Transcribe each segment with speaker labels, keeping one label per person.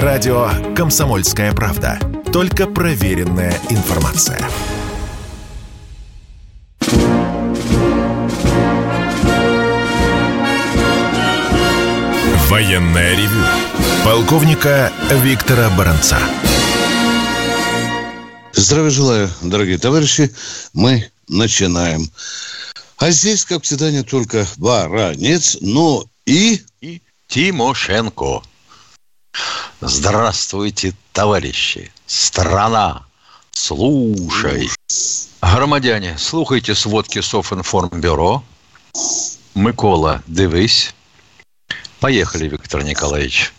Speaker 1: Радио «Комсомольская правда». Только проверенная информация. Военная ревю. Полковника Виктора Баранца.
Speaker 2: Здравия желаю, дорогие товарищи. Мы начинаем. А здесь, как всегда, не только Баранец, но и...
Speaker 3: И Тимошенко. Здравствуйте, товарищи. Страна, слушай. Громадяне, слухайте сводки Софинформбюро. Микола, дивись. Поехали, Виктор Николаевич.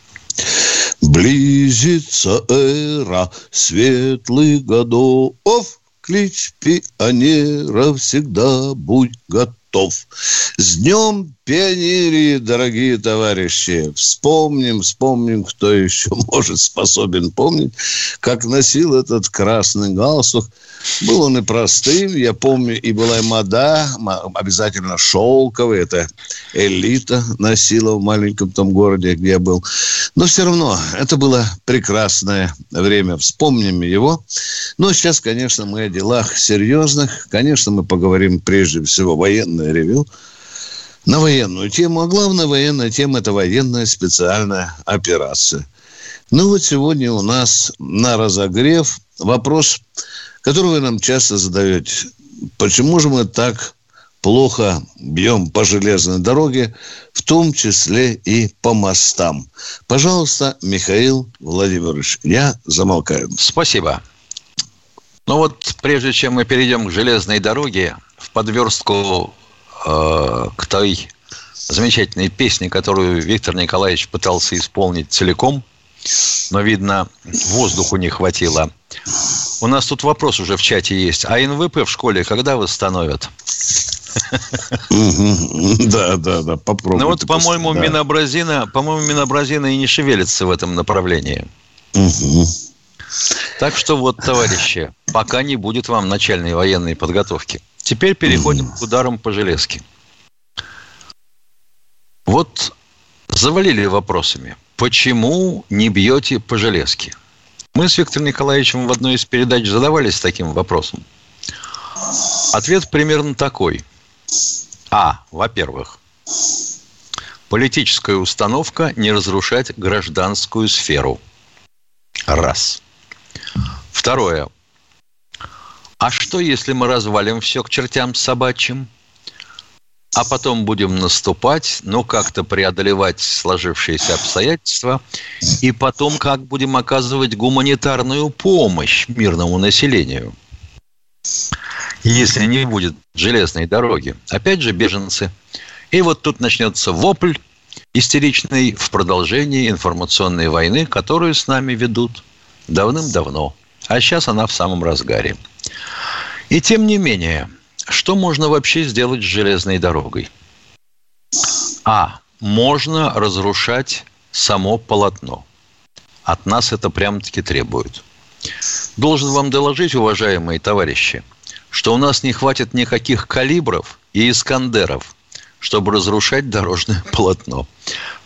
Speaker 2: Близится эра светлых годов. Клич пионера всегда будь готов. С днем пионерии, дорогие товарищи! Вспомним, вспомним, кто еще может способен помнить, как носил этот красный галстук – был он и простым, я помню, и была и мода, обязательно шелковый, это элита носила в маленьком том городе, где я был. Но все равно, это было прекрасное время, вспомним его. Но сейчас, конечно, мы о делах серьезных, конечно, мы поговорим прежде всего военное ревю, на военную тему. А главная военная тема – это военная специальная операция. Ну вот сегодня у нас на разогрев вопрос которую вы нам часто задаете. Почему же мы так плохо бьем по железной дороге, в том числе и по мостам? Пожалуйста, Михаил Владимирович, я замолкаю.
Speaker 3: Спасибо. Ну вот, прежде чем мы перейдем к железной дороге, в подверстку э, к той замечательной песне, которую Виктор Николаевич пытался исполнить целиком, но, видно, воздуху не хватило. У нас тут вопрос уже в чате есть. А НВП в школе когда восстановят?
Speaker 2: Да, да, да, попробуйте.
Speaker 3: Ну вот, по-моему, Минобразина, по-моему, Минобразина и не шевелится в этом направлении. Так что вот, товарищи, пока не будет вам начальной военной подготовки. Теперь переходим к ударам по железке. Вот завалили вопросами. Почему не бьете по железке? Мы с Виктором Николаевичем в одной из передач задавались таким вопросом. Ответ примерно такой. А. Во-первых, политическая установка не разрушать гражданскую сферу. Раз. Второе. А что, если мы развалим все к чертям собачьим? А потом будем наступать, но как-то преодолевать сложившиеся обстоятельства, и потом как будем оказывать гуманитарную помощь мирному населению. Если не будет железной дороги. Опять же, беженцы. И вот тут начнется вопль истеричный в продолжении информационной войны, которую с нами ведут давным-давно. А сейчас она в самом разгаре. И тем не менее – что можно вообще сделать с железной дорогой? А. Можно разрушать само полотно. От нас это прямо-таки требуют. Должен вам доложить, уважаемые товарищи, что у нас не хватит никаких калибров и искандеров, чтобы разрушать дорожное полотно.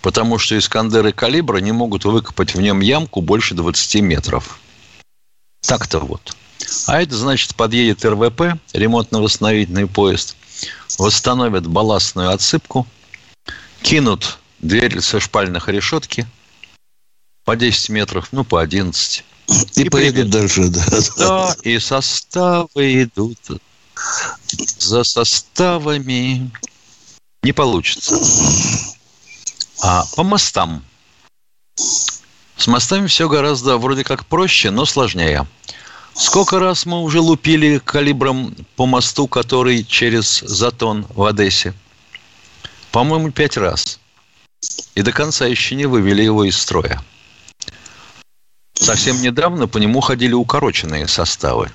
Speaker 3: Потому что искандеры калибра не могут выкопать в нем ямку больше 20 метров. Так-то вот. А это значит, подъедет РВП, ремонтно-восстановительный поезд, восстановят балластную отсыпку, кинут дверь со шпальных решетки по 10 метров, ну, по 11.
Speaker 2: И, и поедут дальше, да.
Speaker 3: Да, и составы идут за составами. Не получится. А по мостам. С мостами все гораздо вроде как проще, но сложнее. Сколько раз мы уже лупили калибром по мосту, который через Затон в Одессе? По-моему, пять раз. И до конца еще не вывели его из строя. Совсем недавно по нему ходили укороченные составы.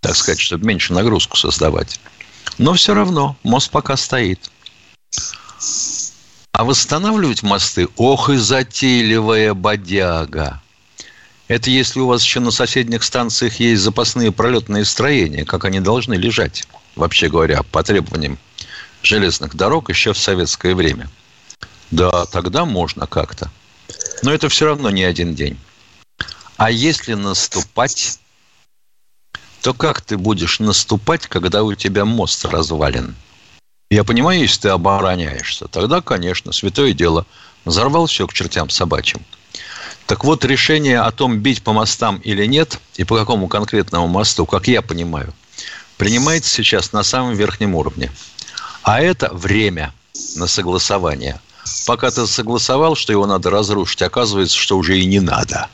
Speaker 3: Так сказать, чтобы меньше нагрузку создавать. Но все равно мост пока стоит. А восстанавливать мосты, ох и затейливая бодяга. Это если у вас еще на соседних станциях есть запасные пролетные строения, как они должны лежать, вообще говоря, по требованиям железных дорог еще в советское время. Да, тогда можно как-то. Но это все равно не один день. А если наступать, то как ты будешь наступать, когда у тебя мост развален? Я понимаю, если ты обороняешься, тогда, конечно, святое дело. Взорвал все к чертям собачьим. Так вот, решение о том, бить по мостам или нет, и по какому конкретному мосту, как я понимаю, принимается сейчас на самом верхнем уровне. А это время на согласование. Пока ты согласовал, что его надо разрушить, оказывается, что уже и не надо.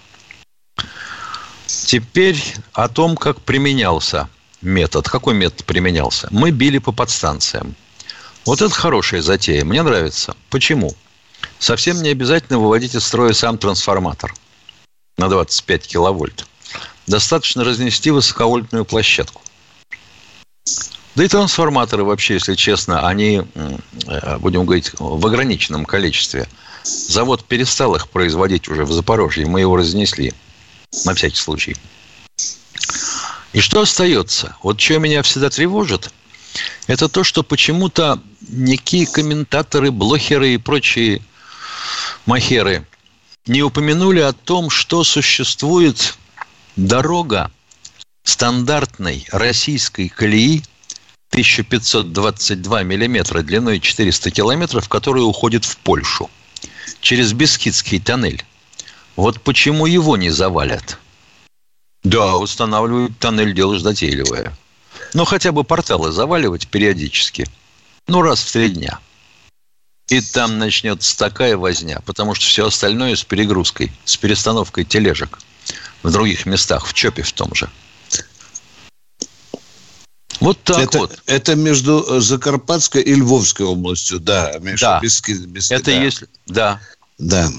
Speaker 3: Теперь о том, как применялся метод. Какой метод применялся? Мы били по подстанциям. Вот это хорошая затея. Мне нравится. Почему? Совсем не обязательно выводить из строя сам трансформатор на 25 киловольт. Достаточно разнести высоковольтную площадку. Да и трансформаторы вообще, если честно, они, э, будем говорить, в ограниченном количестве. Завод перестал их производить уже в Запорожье. Мы его разнесли. На всякий случай. И что остается? Вот что меня всегда тревожит, это то, что почему-то некие комментаторы, блохеры и прочие махеры не упомянули о том, что существует дорога стандартной российской колеи 1522 миллиметра длиной 400 километров, которая уходит в Польшу через Бескидский тоннель. Вот почему его не завалят? Да, устанавливают тоннель, дело затейливое. Но хотя бы порталы заваливать периодически. Ну, раз в три дня. И там начнется такая возня, потому что все остальное с перегрузкой, с перестановкой тележек в других местах, в ЧОПе в том же.
Speaker 2: Вот так это, вот. Это между Закарпатской и Львовской областью, да, Миша,
Speaker 3: да. Без, без, это да. если, да.
Speaker 2: Да.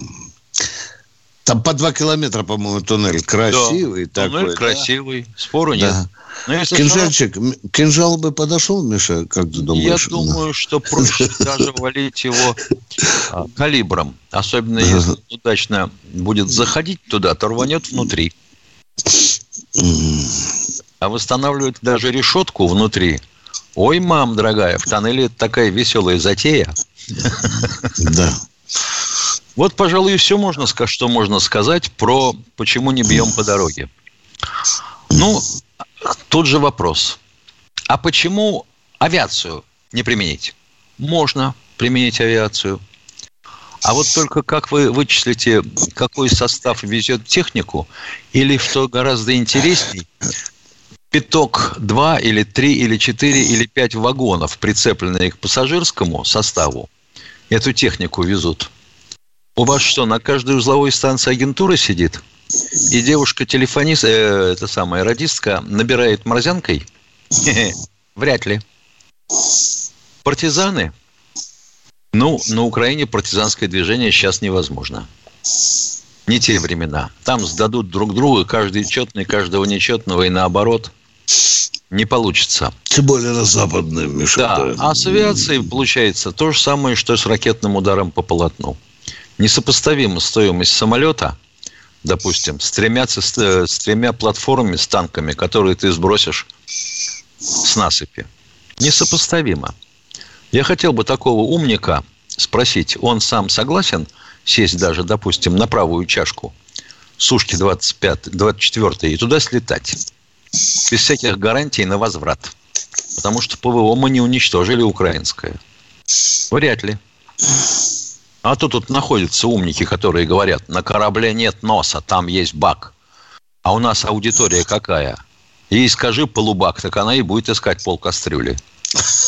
Speaker 2: Там по два километра, по-моему, туннель красивый.
Speaker 3: Да, такой, туннель да? красивый, спору нет. Да.
Speaker 2: Но Кинжальчик, что... кинжал бы подошел, Миша, как ты думаешь?
Speaker 3: Я думаю, что проще даже валить его а, калибром. Особенно если удачно будет заходить туда, то рванет внутри. А восстанавливать даже решетку внутри. Ой, мам, дорогая, в тоннеле такая веселая затея.
Speaker 2: Да.
Speaker 3: Вот, пожалуй, и все можно сказать, что можно сказать про почему не бьем по дороге. Ну, тут же вопрос. А почему авиацию не применить? Можно применить авиацию. А вот только как вы вычислите, какой состав везет технику, или, что гораздо интересней, пяток два или три или четыре или пять вагонов, прицепленные к пассажирскому составу, эту технику везут – у вас что, на каждой узловой станции агентура сидит? И девушка-телефонист, э, это самая радистка, набирает морзянкой? Вряд ли. Партизаны? Ну, на Украине партизанское движение сейчас невозможно. Не те времена. Там сдадут друг друга, каждый четный, каждого нечетного, и наоборот. Не получится.
Speaker 2: Тем более на западной, Миша.
Speaker 3: Да. да. А с авиацией получается то же самое, что с ракетным ударом по полотну несопоставима стоимость самолета, допустим, с тремя, с тремя платформами, с танками, которые ты сбросишь с насыпи. Несопоставимо. Я хотел бы такого умника спросить, он сам согласен сесть даже, допустим, на правую чашку сушки 25, 24 и туда слетать? Без всяких гарантий на возврат. Потому что ПВО мы не уничтожили украинское. Вряд ли. А то тут находятся умники, которые говорят, на корабле нет носа, там есть бак. А у нас аудитория какая? Ей скажи полубак, так она и будет искать пол кастрюли.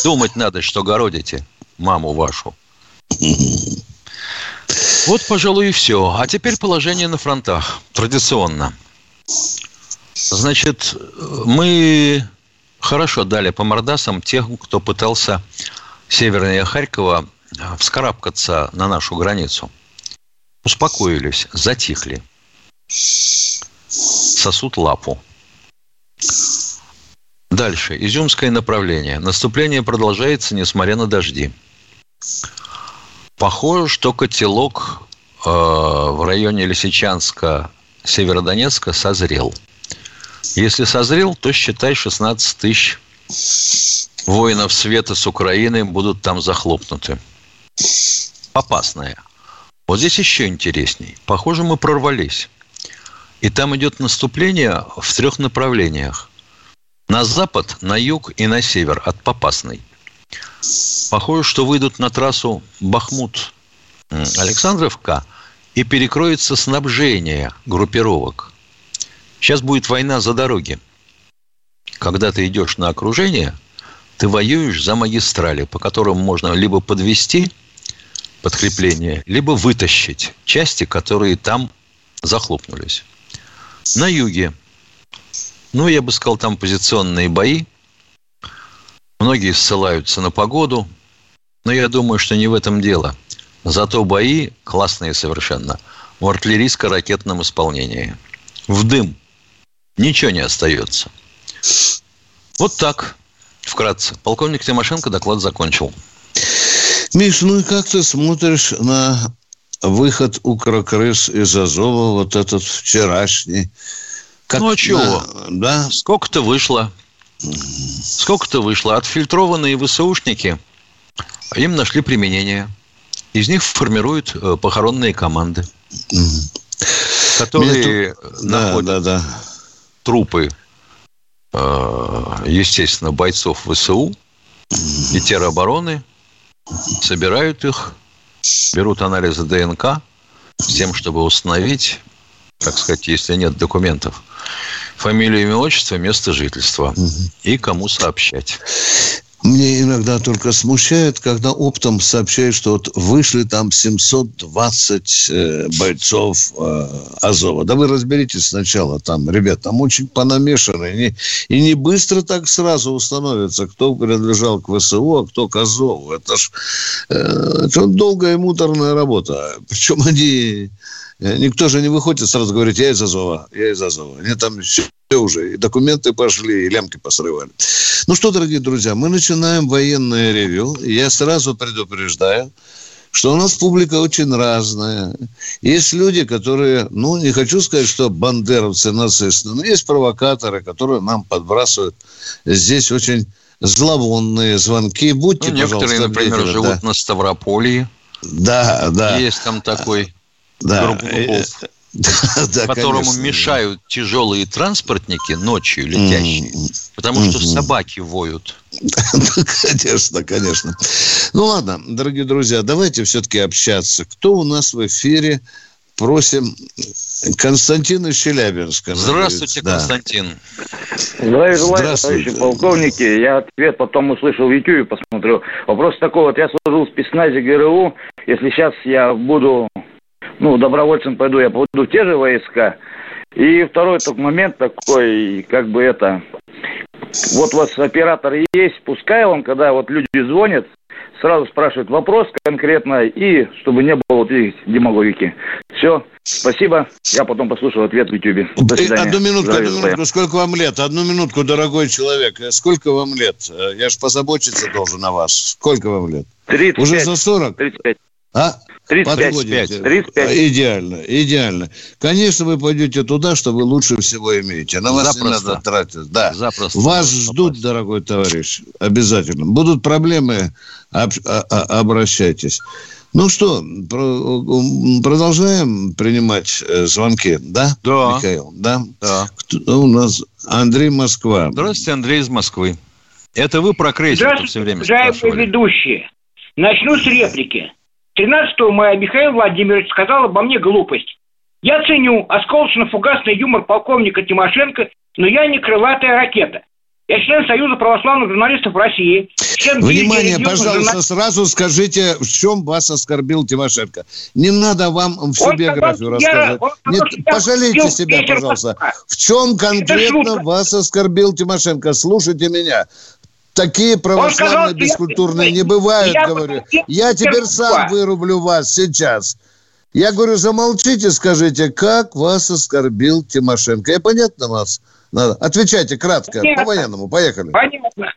Speaker 3: Думать надо, что городите маму вашу. Вот, пожалуй, и все. А теперь положение на фронтах. Традиционно. Значит, мы хорошо дали по мордасам тех, кто пытался севернее Харькова вскарабкаться на нашу границу. Успокоились, затихли. Сосут лапу. Дальше. Изюмское направление. Наступление продолжается, несмотря на дожди. Похоже, что котелок э, в районе Лисичанска, Северодонецка созрел. Если созрел, то считай 16 тысяч воинов света с Украины будут там захлопнуты опасная. Вот здесь еще интересней. Похоже, мы прорвались. И там идет наступление в трех направлениях. На запад, на юг и на север от Попасной. Похоже, что выйдут на трассу Бахмут Александровка и перекроется снабжение группировок. Сейчас будет война за дороги. Когда ты идешь на окружение, ты воюешь за магистрали, по которым можно либо подвести подкрепление, либо вытащить части, которые там захлопнулись. На юге, ну, я бы сказал, там позиционные бои. Многие ссылаются на погоду, но я думаю, что не в этом дело. Зато бои классные совершенно в артиллерийско-ракетном исполнении. В дым. Ничего не остается. Вот так, вкратце. Полковник Тимошенко доклад закончил.
Speaker 2: Миш, ну и как ты смотришь на выход Укрокрыс из Азова, вот этот вчерашний?
Speaker 3: Как ну а чего? Да. Сколько-то вышло. Сколько-то вышло. Отфильтрованные ВСУшники, им нашли применение. Из них формируют э, похоронные команды, которые Меня... находят да, да, да. трупы, э, естественно, бойцов ВСУ и теробороны, собирают их, берут анализы ДНК с тем, чтобы установить, так сказать, если нет документов, фамилию, имя, отчество, место жительства угу. и кому сообщать.
Speaker 2: Мне иногда только смущает, когда оптом сообщают, что вот вышли там 720 э, бойцов э, Азова. Да вы разберитесь сначала там, ребят, там очень понамешаны. И не, и не быстро так сразу установится, кто принадлежал к ВСУ, а кто к Азову. Это ж э, это долгая и муторная работа. Причем они Э, никто же не выходит сразу говорит, я из Азова, я из Азова. Они там все уже, и документы пошли, и лямки посрывали. Ну что, дорогие друзья, мы начинаем военное ревю. Я сразу предупреждаю, что у нас публика очень разная. Есть люди, которые, ну, не хочу сказать, что бандеровцы, нацисты, но есть провокаторы, которые нам подбрасывают здесь очень зловонные звонки. Будьте, ну,
Speaker 3: некоторые, например, обидели, живут да. на Ставрополье.
Speaker 2: Да, да.
Speaker 3: Есть там такой да. Горбунков, да, которому конечно, мешают да. тяжелые транспортники ночью летящие, mm-hmm. потому что mm-hmm. собаки воют.
Speaker 2: конечно, конечно. Ну ладно, дорогие друзья, давайте все-таки общаться. Кто у нас в эфире? Просим Константин из Челябинска.
Speaker 3: Здравствуйте, да. Константин.
Speaker 4: Здравия желаю, товарищи полковники. Я ответ потом услышал в YouTube, посмотрю. Вопрос такой, вот я служил в спецназе ГРУ. Если сейчас я буду ну, добровольцем пойду, я пойду в те же войска. И второй только момент такой, как бы это, вот у вас оператор есть, пускай он, когда вот люди звонят, сразу спрашивают вопрос конкретно, и чтобы не было вот этих демагогики. Все, спасибо, я потом послушаю ответ в YouTube.
Speaker 2: До свидания. Одну минутку, одну минутку, сколько вам лет? Одну минутку, дорогой человек, сколько вам лет? Я ж позаботиться должен о вас. Сколько вам лет?
Speaker 4: 35.
Speaker 2: Уже за 40?
Speaker 4: 35.
Speaker 2: А?
Speaker 4: 35. 35.
Speaker 2: Идеально, идеально. Конечно, вы пойдете туда, что вы лучше всего имеете. На вас Запросто. не надо тратить. Да. Запросто. Вас ждут, дорогой товарищ, обязательно. Будут проблемы, об, а, а, обращайтесь. Ну что, продолжаем принимать э, звонки, да?
Speaker 3: Да.
Speaker 2: Михаил, да?
Speaker 3: Да.
Speaker 2: Кто у нас? Андрей Москва.
Speaker 3: Здравствуйте, Андрей из Москвы. Это вы про крейсер все время
Speaker 5: спрашивали. ведущие. Начну с реплики. 13 мая Михаил Владимирович сказал обо мне глупость. Я ценю осколочно-фугасный юмор полковника Тимошенко, но я не крылатая ракета. Я член Союза православных журналистов России.
Speaker 2: Внимание, пожалуйста, журнал... сразу скажите, в чем вас оскорбил Тимошенко. Не надо вам всю он биографию сказал, рассказывать. Я, Нет, сказал, пожалейте себя, пожалуйста. В чем конкретно вас оскорбил Тимошенко? Слушайте меня. Такие православные сказал, бескультурные я, не бывают, я, говорю. Я, я теперь сам вырублю вас сейчас. Я говорю, замолчите, скажите, как вас оскорбил Тимошенко. Я понятно вас? Надо. Отвечайте кратко, по-военному. Поехали.
Speaker 5: Понятно.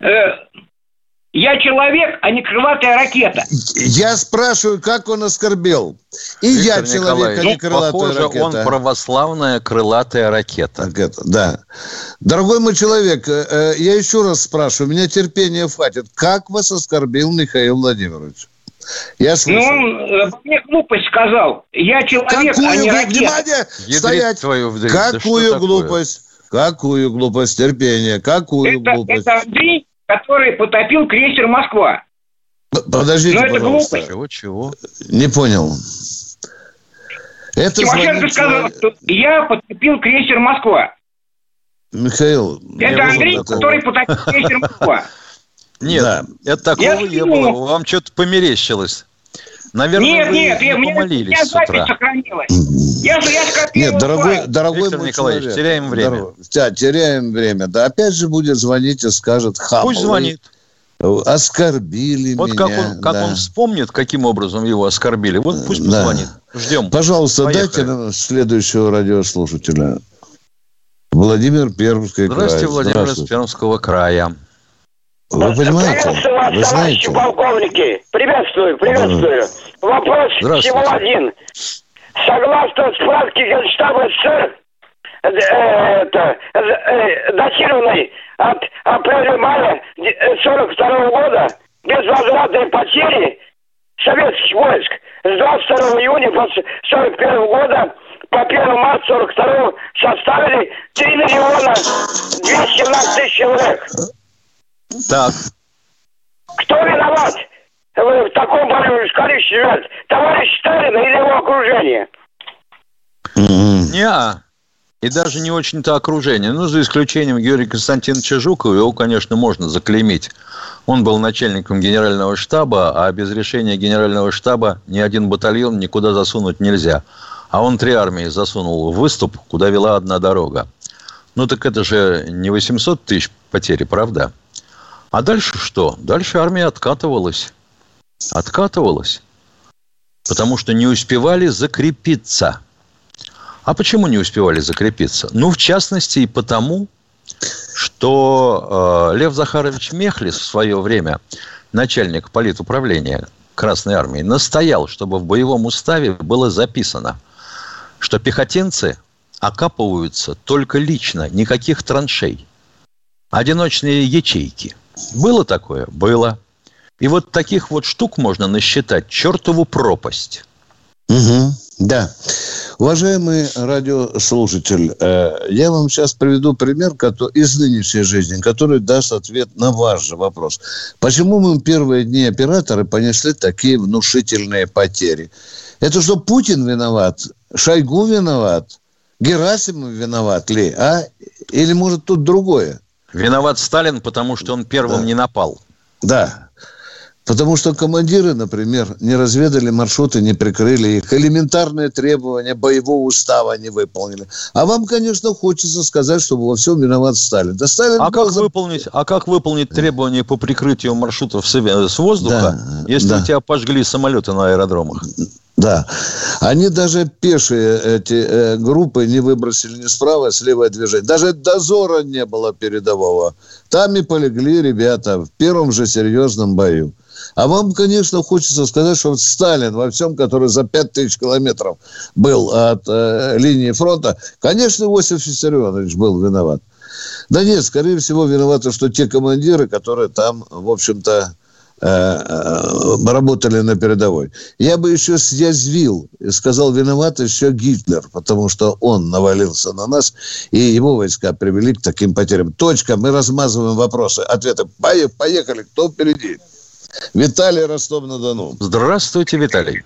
Speaker 5: Э, я человек, а не крылатая ракета.
Speaker 2: Я спрашиваю, как он оскорбил. И Виктор я человек, а не крылатая похоже, ракета.
Speaker 3: он православная крылатая ракета.
Speaker 2: ракета. Да. Дорогой мой человек, э, э, я еще раз спрашиваю, у меня терпения хватит. Как вас оскорбил Михаил Владимирович?
Speaker 5: Я ну, слушаю. Ну, он мне глупость сказал. Я человек,
Speaker 2: Какую
Speaker 5: а не
Speaker 2: глупость? Внимание!
Speaker 3: Ядрить стоять! Твою.
Speaker 2: Какую да глупость? Какую глупость? Терпение. Какую
Speaker 5: это,
Speaker 2: глупость?
Speaker 5: Это Андрей, который потопил крейсер «Москва».
Speaker 2: Подождите, Но это пожалуйста.
Speaker 3: глупость. Чего, чего?
Speaker 2: Не понял.
Speaker 5: Это Тимошенко сказал, что я потопил крейсер «Москва».
Speaker 2: Михаил...
Speaker 5: Это Андрей, такого. который потопил крейсер «Москва».
Speaker 3: Нет, да. это такого я не было. Вам что-то померещилось. Наверное, нет, вы нет, не я, помолились с утра.
Speaker 2: Я же, я нет, дорогой, дорогой
Speaker 3: Виктор Николаевич, человек, теряем время. Дорог,
Speaker 2: да, теряем время. Да, опять же будет звонить и скажет хамовый.
Speaker 3: Пусть звонит.
Speaker 2: Оскорбили
Speaker 3: вот меня. Вот как, он, как да. он вспомнит, каким образом его оскорбили, вот пусть
Speaker 2: да.
Speaker 3: позвонит. Ждем.
Speaker 2: Пожалуйста, Поехали. дайте нам следующего радиослушателя. Владимир Пермский
Speaker 3: Здравствуйте, край. Владимир Здравствуйте. из Пермского края.
Speaker 2: Вы понимаете?
Speaker 6: Приветствую вас,
Speaker 2: Вы знаете?
Speaker 6: полковники. Приветствую, приветствую. Вопрос всего один. Согласно справке Генштаба СССР, э, это, э, э, датированной от апреля-мая 42 года, безвозвратной потери советских войск с 22 июня 41 года по 1 марта 42 составили 3 миллиона 217 тысяч человек.
Speaker 3: Так.
Speaker 6: Кто виноват в таком количестве жертв? Товарищ Сталин или его окружение?
Speaker 3: Не, и даже не очень-то окружение. Ну, за исключением Георгия Константиновича Жукова, его, конечно, можно заклеймить. Он был начальником генерального штаба, а без решения генерального штаба ни один батальон никуда засунуть нельзя. А он три армии засунул в выступ, куда вела одна дорога. Ну, так это же не 800 тысяч потери, правда? А дальше что? Дальше армия откатывалась. Откатывалась. Потому что не успевали закрепиться. А почему не успевали закрепиться? Ну, в частности, и потому, что э, Лев Захарович Мехлис в свое время, начальник политуправления Красной Армии, настоял, чтобы в боевом уставе было записано, что пехотинцы окапываются только лично, никаких траншей. Одиночные ячейки – было такое? Было. И вот таких вот штук можно насчитать чертову пропасть.
Speaker 2: Угу, да. Уважаемый радиослушатель, э, я вам сейчас приведу пример из нынешней жизни, который даст ответ на ваш же вопрос. Почему мы первые дни операторы понесли такие внушительные потери? Это что, Путин виноват? Шойгу виноват? Герасимов виноват ли? А? Или, может, тут другое?
Speaker 3: Виноват Сталин, потому что он первым да. не напал.
Speaker 2: Да. Потому что командиры, например, не разведали маршруты, не прикрыли их. Элементарные требования боевого устава не выполнили. А вам, конечно, хочется сказать, что во всем виноват Сталин. Да Сталин
Speaker 3: а, как за... выполнить, а как выполнить требования по прикрытию маршрутов с воздуха, да, если да. у тебя пожгли самолеты на аэродромах?
Speaker 2: Да. Они даже пешие эти э, группы не выбросили ни справа, ни слева движение. Даже дозора не было передового. Там и полегли ребята в первом же серьезном бою. А вам, конечно, хочется сказать, что вот Сталин во всем, который за 5000 километров был от э, линии фронта, конечно, Иосиф Виссарионович был виноват. Да нет, скорее всего, виноваты, что те командиры, которые там, в общем-то, работали на передовой. Я бы еще съязвил и сказал, виноват еще Гитлер, потому что он навалился на нас, и его войска привели к таким потерям. Точка, мы размазываем вопросы, ответы. Поехали, кто впереди? Виталий Ростов-на-Дону.
Speaker 3: Здравствуйте, Виталий.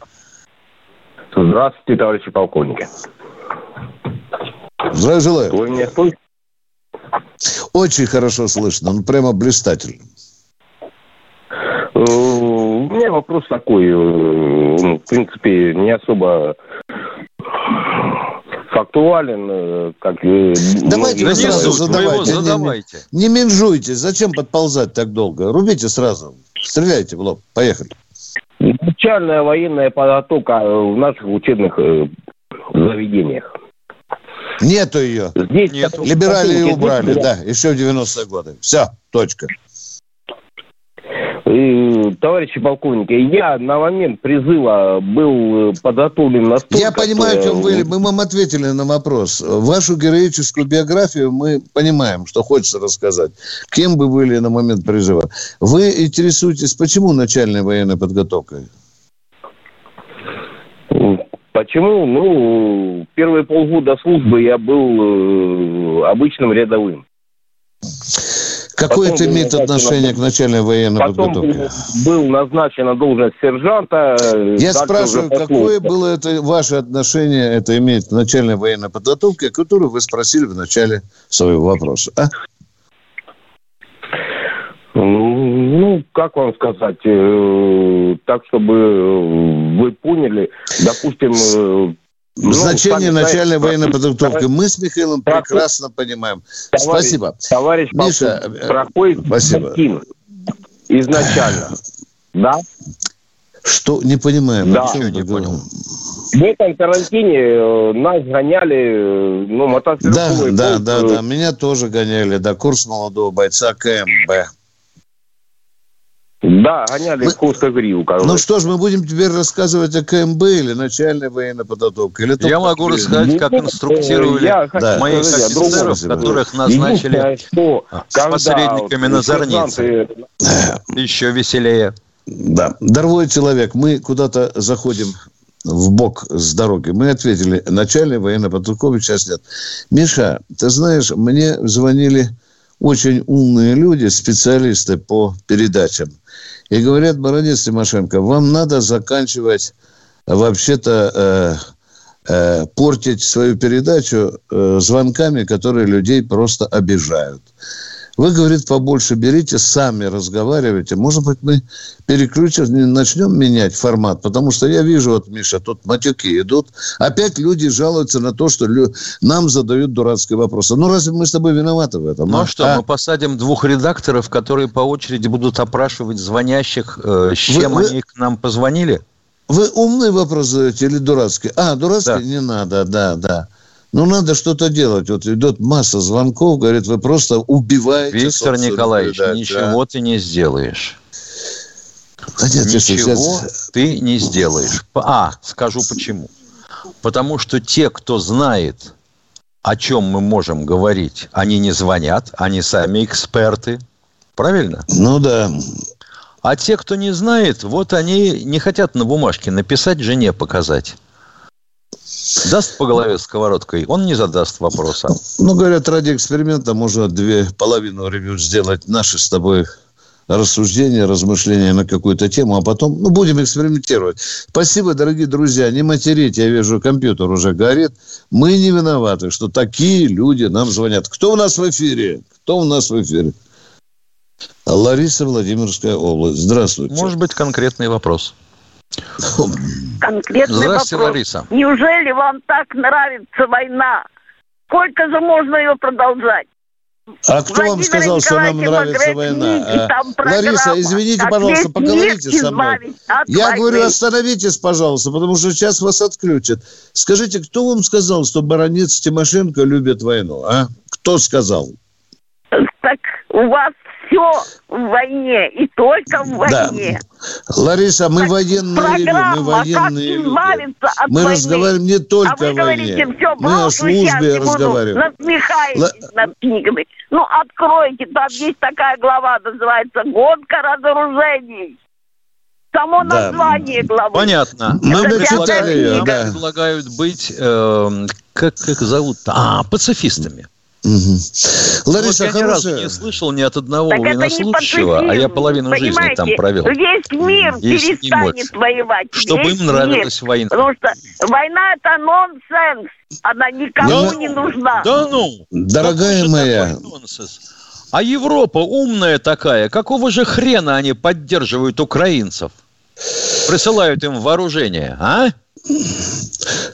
Speaker 7: Здравствуйте, товарищи полковники.
Speaker 2: Здравия желаю.
Speaker 7: Вы меня слышите?
Speaker 2: Очень хорошо слышно, ну прямо блистательно.
Speaker 7: Э, у меня вопрос такой, э, ну, в принципе, не особо фактуален, э, как...
Speaker 2: Давайте ну, сразу задавайте. задавайте. Не, не, не менжуйте. Зачем подползать так долго? Рубите сразу. Стреляйте в лоб. Поехали.
Speaker 7: Начальная военная подготовка в наших учебных заведениях.
Speaker 2: Нету ее. Здесь Нету. Либерали ее убрали, да, еще в 90-е годы. Все, точка.
Speaker 7: Товарищи полковники, я на момент призыва был э, подготовлен настолько...
Speaker 2: Я понимаю, что... о чем вы... Ну, мы вам ответили на вопрос. Вашу героическую биографию мы понимаем, что хочется рассказать. Кем вы были на момент призыва? Вы интересуетесь, почему начальной военной подготовкой?
Speaker 7: Почему? Ну, первые полгода службы я был э, обычным рядовым.
Speaker 2: Какое это имеет отношение к начальной военной
Speaker 7: Потом
Speaker 2: подготовке?
Speaker 7: был назначен на должность сержанта.
Speaker 2: Я
Speaker 7: Дальше
Speaker 2: спрашиваю, какое было это ваше отношение, это имеет к начальной военной подготовке, о которой вы спросили в начале своего вопроса? А?
Speaker 7: Ну, как вам сказать, э, так, чтобы э, вы поняли, допустим... ну,
Speaker 2: Значение начальной
Speaker 7: знаете,
Speaker 2: военной подготовки мы с Михаилом
Speaker 7: товарищ-
Speaker 2: прекрасно понимаем.
Speaker 7: товарищ-
Speaker 2: Спасибо.
Speaker 7: Товарищ
Speaker 2: Миша,
Speaker 7: Попов,
Speaker 2: э,
Speaker 7: проходит
Speaker 2: спасибо.
Speaker 7: изначально. Да?
Speaker 2: Что? Не понимаем.
Speaker 7: Да.
Speaker 3: Ничего не понял.
Speaker 7: В этом карантине э, нас гоняли, э, ну,
Speaker 2: Да,
Speaker 7: мотострелковый
Speaker 2: да, да,
Speaker 7: э,
Speaker 2: да. Меня тоже гоняли, да, курс молодого бойца КМБ.
Speaker 7: Да, гоняли
Speaker 2: Мы-
Speaker 7: в Курско-Гриву, короче.
Speaker 2: Ну что ж, мы будем теперь рассказывать о КМБ или начальной военной подготовке? Или
Speaker 3: Я могу рассказать, как
Speaker 7: Ну,
Speaker 3: инструктировали
Speaker 7: я хочу
Speaker 2: Да.
Speaker 3: моих
Speaker 7: сказать
Speaker 3: офицеров, которых назначили
Speaker 7: что
Speaker 3: с посредниками на зорнице.
Speaker 7: сержанты-
Speaker 3: еще веселее.
Speaker 2: Да. Дорогой человек, мы куда-то заходим в бок с дороги. Мы ответили, начальной военной подготовки сейчас нет. Миша, ты знаешь, мне звонили очень умные люди, специалисты по передачам. И говорят, Бородец Тимошенко, вам надо заканчивать вообще-то э, э, портить свою передачу э, звонками, которые людей просто обижают. Вы, говорит, побольше берите, сами разговаривайте. Может быть, мы переключим, не начнем менять формат, потому что я вижу, вот, Миша, тут матюки идут. Опять люди жалуются на то, что лю- нам задают дурацкие вопросы. Ну, разве мы с тобой виноваты в этом?
Speaker 3: Ну
Speaker 2: а?
Speaker 3: а что,
Speaker 2: А?
Speaker 3: мы посадим двух редакторов, которые по очереди будут опрашивать звонящих, э, с чем
Speaker 2: вы-
Speaker 3: они к нам позвонили?
Speaker 2: Вы умный вопрос задаете или дурацкий? А, дурацкий
Speaker 3: Да.
Speaker 2: не надо, да, да. Ну, надо что-то делать. Вот идет масса звонков, говорит, вы просто убиваете
Speaker 3: Виктор Николаевич,
Speaker 2: передачу,
Speaker 3: ничего
Speaker 2: а.
Speaker 3: ты не сделаешь.
Speaker 2: Да если
Speaker 3: Ничего
Speaker 2: сейчас-
Speaker 3: ты не сделаешь. А, скажу почему. Потому что те, кто знает, о чем мы можем говорить, они не звонят, они сами эксперты. Правильно?
Speaker 2: Ну, да.
Speaker 3: А те, кто не знает, вот они не хотят на бумажке написать, жене показать. Даст по голове сковородкой, он не задаст вопроса.
Speaker 2: Ну, говорят, ради эксперимента можно две половину ревью сделать наши с тобой рассуждения, размышления на какую-то тему, а потом, ну, будем экспериментировать. Спасибо, дорогие друзья. Не материте, я вижу, компьютер уже горит. Мы не виноваты, что такие люди нам звонят. Кто у нас в эфире? Кто у нас в эфире? Лариса, Владимирская область. Здравствуйте.
Speaker 3: Может быть, конкретный вопрос.
Speaker 8: Конкретный
Speaker 3: Здравствуйте,
Speaker 8: вопрос.
Speaker 3: Лариса.
Speaker 8: Неужели вам так нравится война? Сколько же можно ее продолжать?
Speaker 2: А кто вам
Speaker 8: Владимира
Speaker 2: сказал, что нам нравится война?
Speaker 8: книги,
Speaker 2: А? Лариса, извините,
Speaker 8: как
Speaker 2: пожалуйста, поговорите со мной. Я
Speaker 8: войны.
Speaker 2: говорю, остановитесь, пожалуйста, потому что сейчас вас отключат. Скажите, кто вам сказал, что баронец Тимошенко любит войну, а? Кто сказал?
Speaker 8: Так у вас все в войне, и только в
Speaker 2: Да.
Speaker 8: войне.
Speaker 2: Лариса, мы
Speaker 8: Так
Speaker 2: военные люди, мы
Speaker 8: как
Speaker 2: военные люди.
Speaker 8: от
Speaker 2: Мы
Speaker 8: войны.
Speaker 2: разговариваем не
Speaker 8: а
Speaker 2: только
Speaker 8: вы
Speaker 2: о
Speaker 8: говорите,
Speaker 2: войне.
Speaker 8: все,
Speaker 2: Мы о службе разговариваем.
Speaker 8: насмехаетесь над книгами. Ну, откройте, там есть такая глава, называется «Гонка разоружений». Само
Speaker 2: Да.
Speaker 8: название главы.
Speaker 3: Понятно.
Speaker 2: Мы
Speaker 8: Это
Speaker 2: прочитали
Speaker 8: пятая
Speaker 2: ее, да.
Speaker 3: Предлагают быть, эм, как, как зовут А, пацифистами. Вот
Speaker 2: Лариса,
Speaker 3: я ни разу
Speaker 2: хорошая.
Speaker 3: не слышал ни от одного
Speaker 8: Так это не
Speaker 3: военнослужащего, а я половину жизни там провел.
Speaker 8: Весь мир
Speaker 3: Есть
Speaker 8: перестанет воевать.
Speaker 3: Чтобы
Speaker 8: Весь
Speaker 3: им нравилась
Speaker 8: мир.
Speaker 3: война.
Speaker 8: Потому что война это нонсенс. Она никому
Speaker 2: Да.
Speaker 8: не нужна.
Speaker 3: Да ну!
Speaker 2: Дорогая моя?
Speaker 3: А Европа умная такая, какого же хрена они поддерживают украинцев? Присылают им вооружение, а?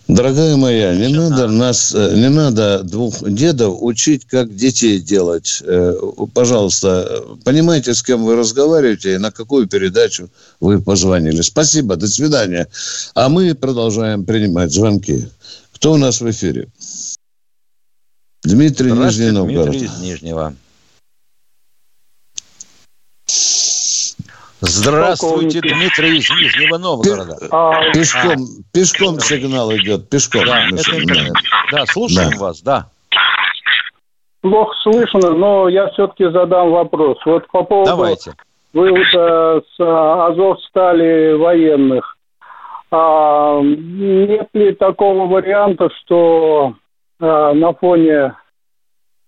Speaker 2: Дорогая моя, не надо нас, э, не надо двух дедов учить, как детей делать. Э, Пожалуйста, понимаете, с кем вы разговариваете и на какую передачу вы позвонили. Спасибо, до свидания. А мы продолжаем принимать звонки. Кто у нас в эфире? Дмитрий Нижний Новгород.
Speaker 3: Дмитрий из Нижнего. Здравствуйте, Дмитрий из Нижнего Новгорода.
Speaker 9: А,
Speaker 2: Пешком, пешком сигнал идет, пешком.
Speaker 3: Да, это. Да, слушаем
Speaker 2: Да.
Speaker 3: вас, да.
Speaker 9: плохо слышно, но я все-таки задам вопрос. Вот по поводу
Speaker 3: Давайте.
Speaker 9: вывода с а, Азовстали военных. А нет ли такого варианта, что а, на фоне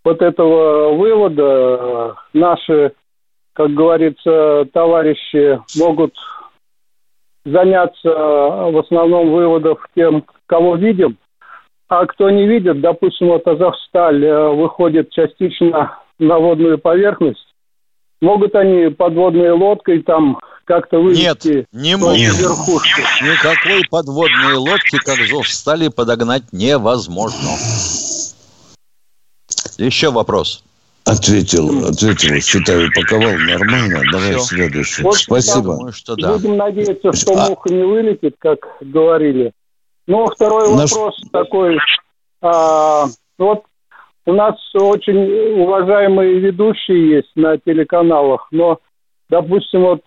Speaker 9: вот этого вывода а, наши, как говорится, товарищи могут заняться а, в основном выводов тем, кого видим, а кто не видит, допустим, вот Азовсталь э, выходит частично на водную поверхность, могут они подводной лодкой там как-то вывести
Speaker 3: Нет, не могут. Никакой подводной лодки, как Азовстали, подогнать невозможно. Еще вопрос.
Speaker 2: Ответил, ответил, считаю, упаковал нормально. Давай
Speaker 3: Всё.
Speaker 2: следующий.
Speaker 9: Вот
Speaker 2: Спасибо.
Speaker 3: Думаю, что да.
Speaker 9: Будем надеяться, что
Speaker 2: А-
Speaker 9: муха не вылетит, как говорили. Ну, второй
Speaker 2: Наш-
Speaker 9: вопрос такой. А, вот у нас очень уважаемые ведущие есть на телеканалах, но, допустим, вот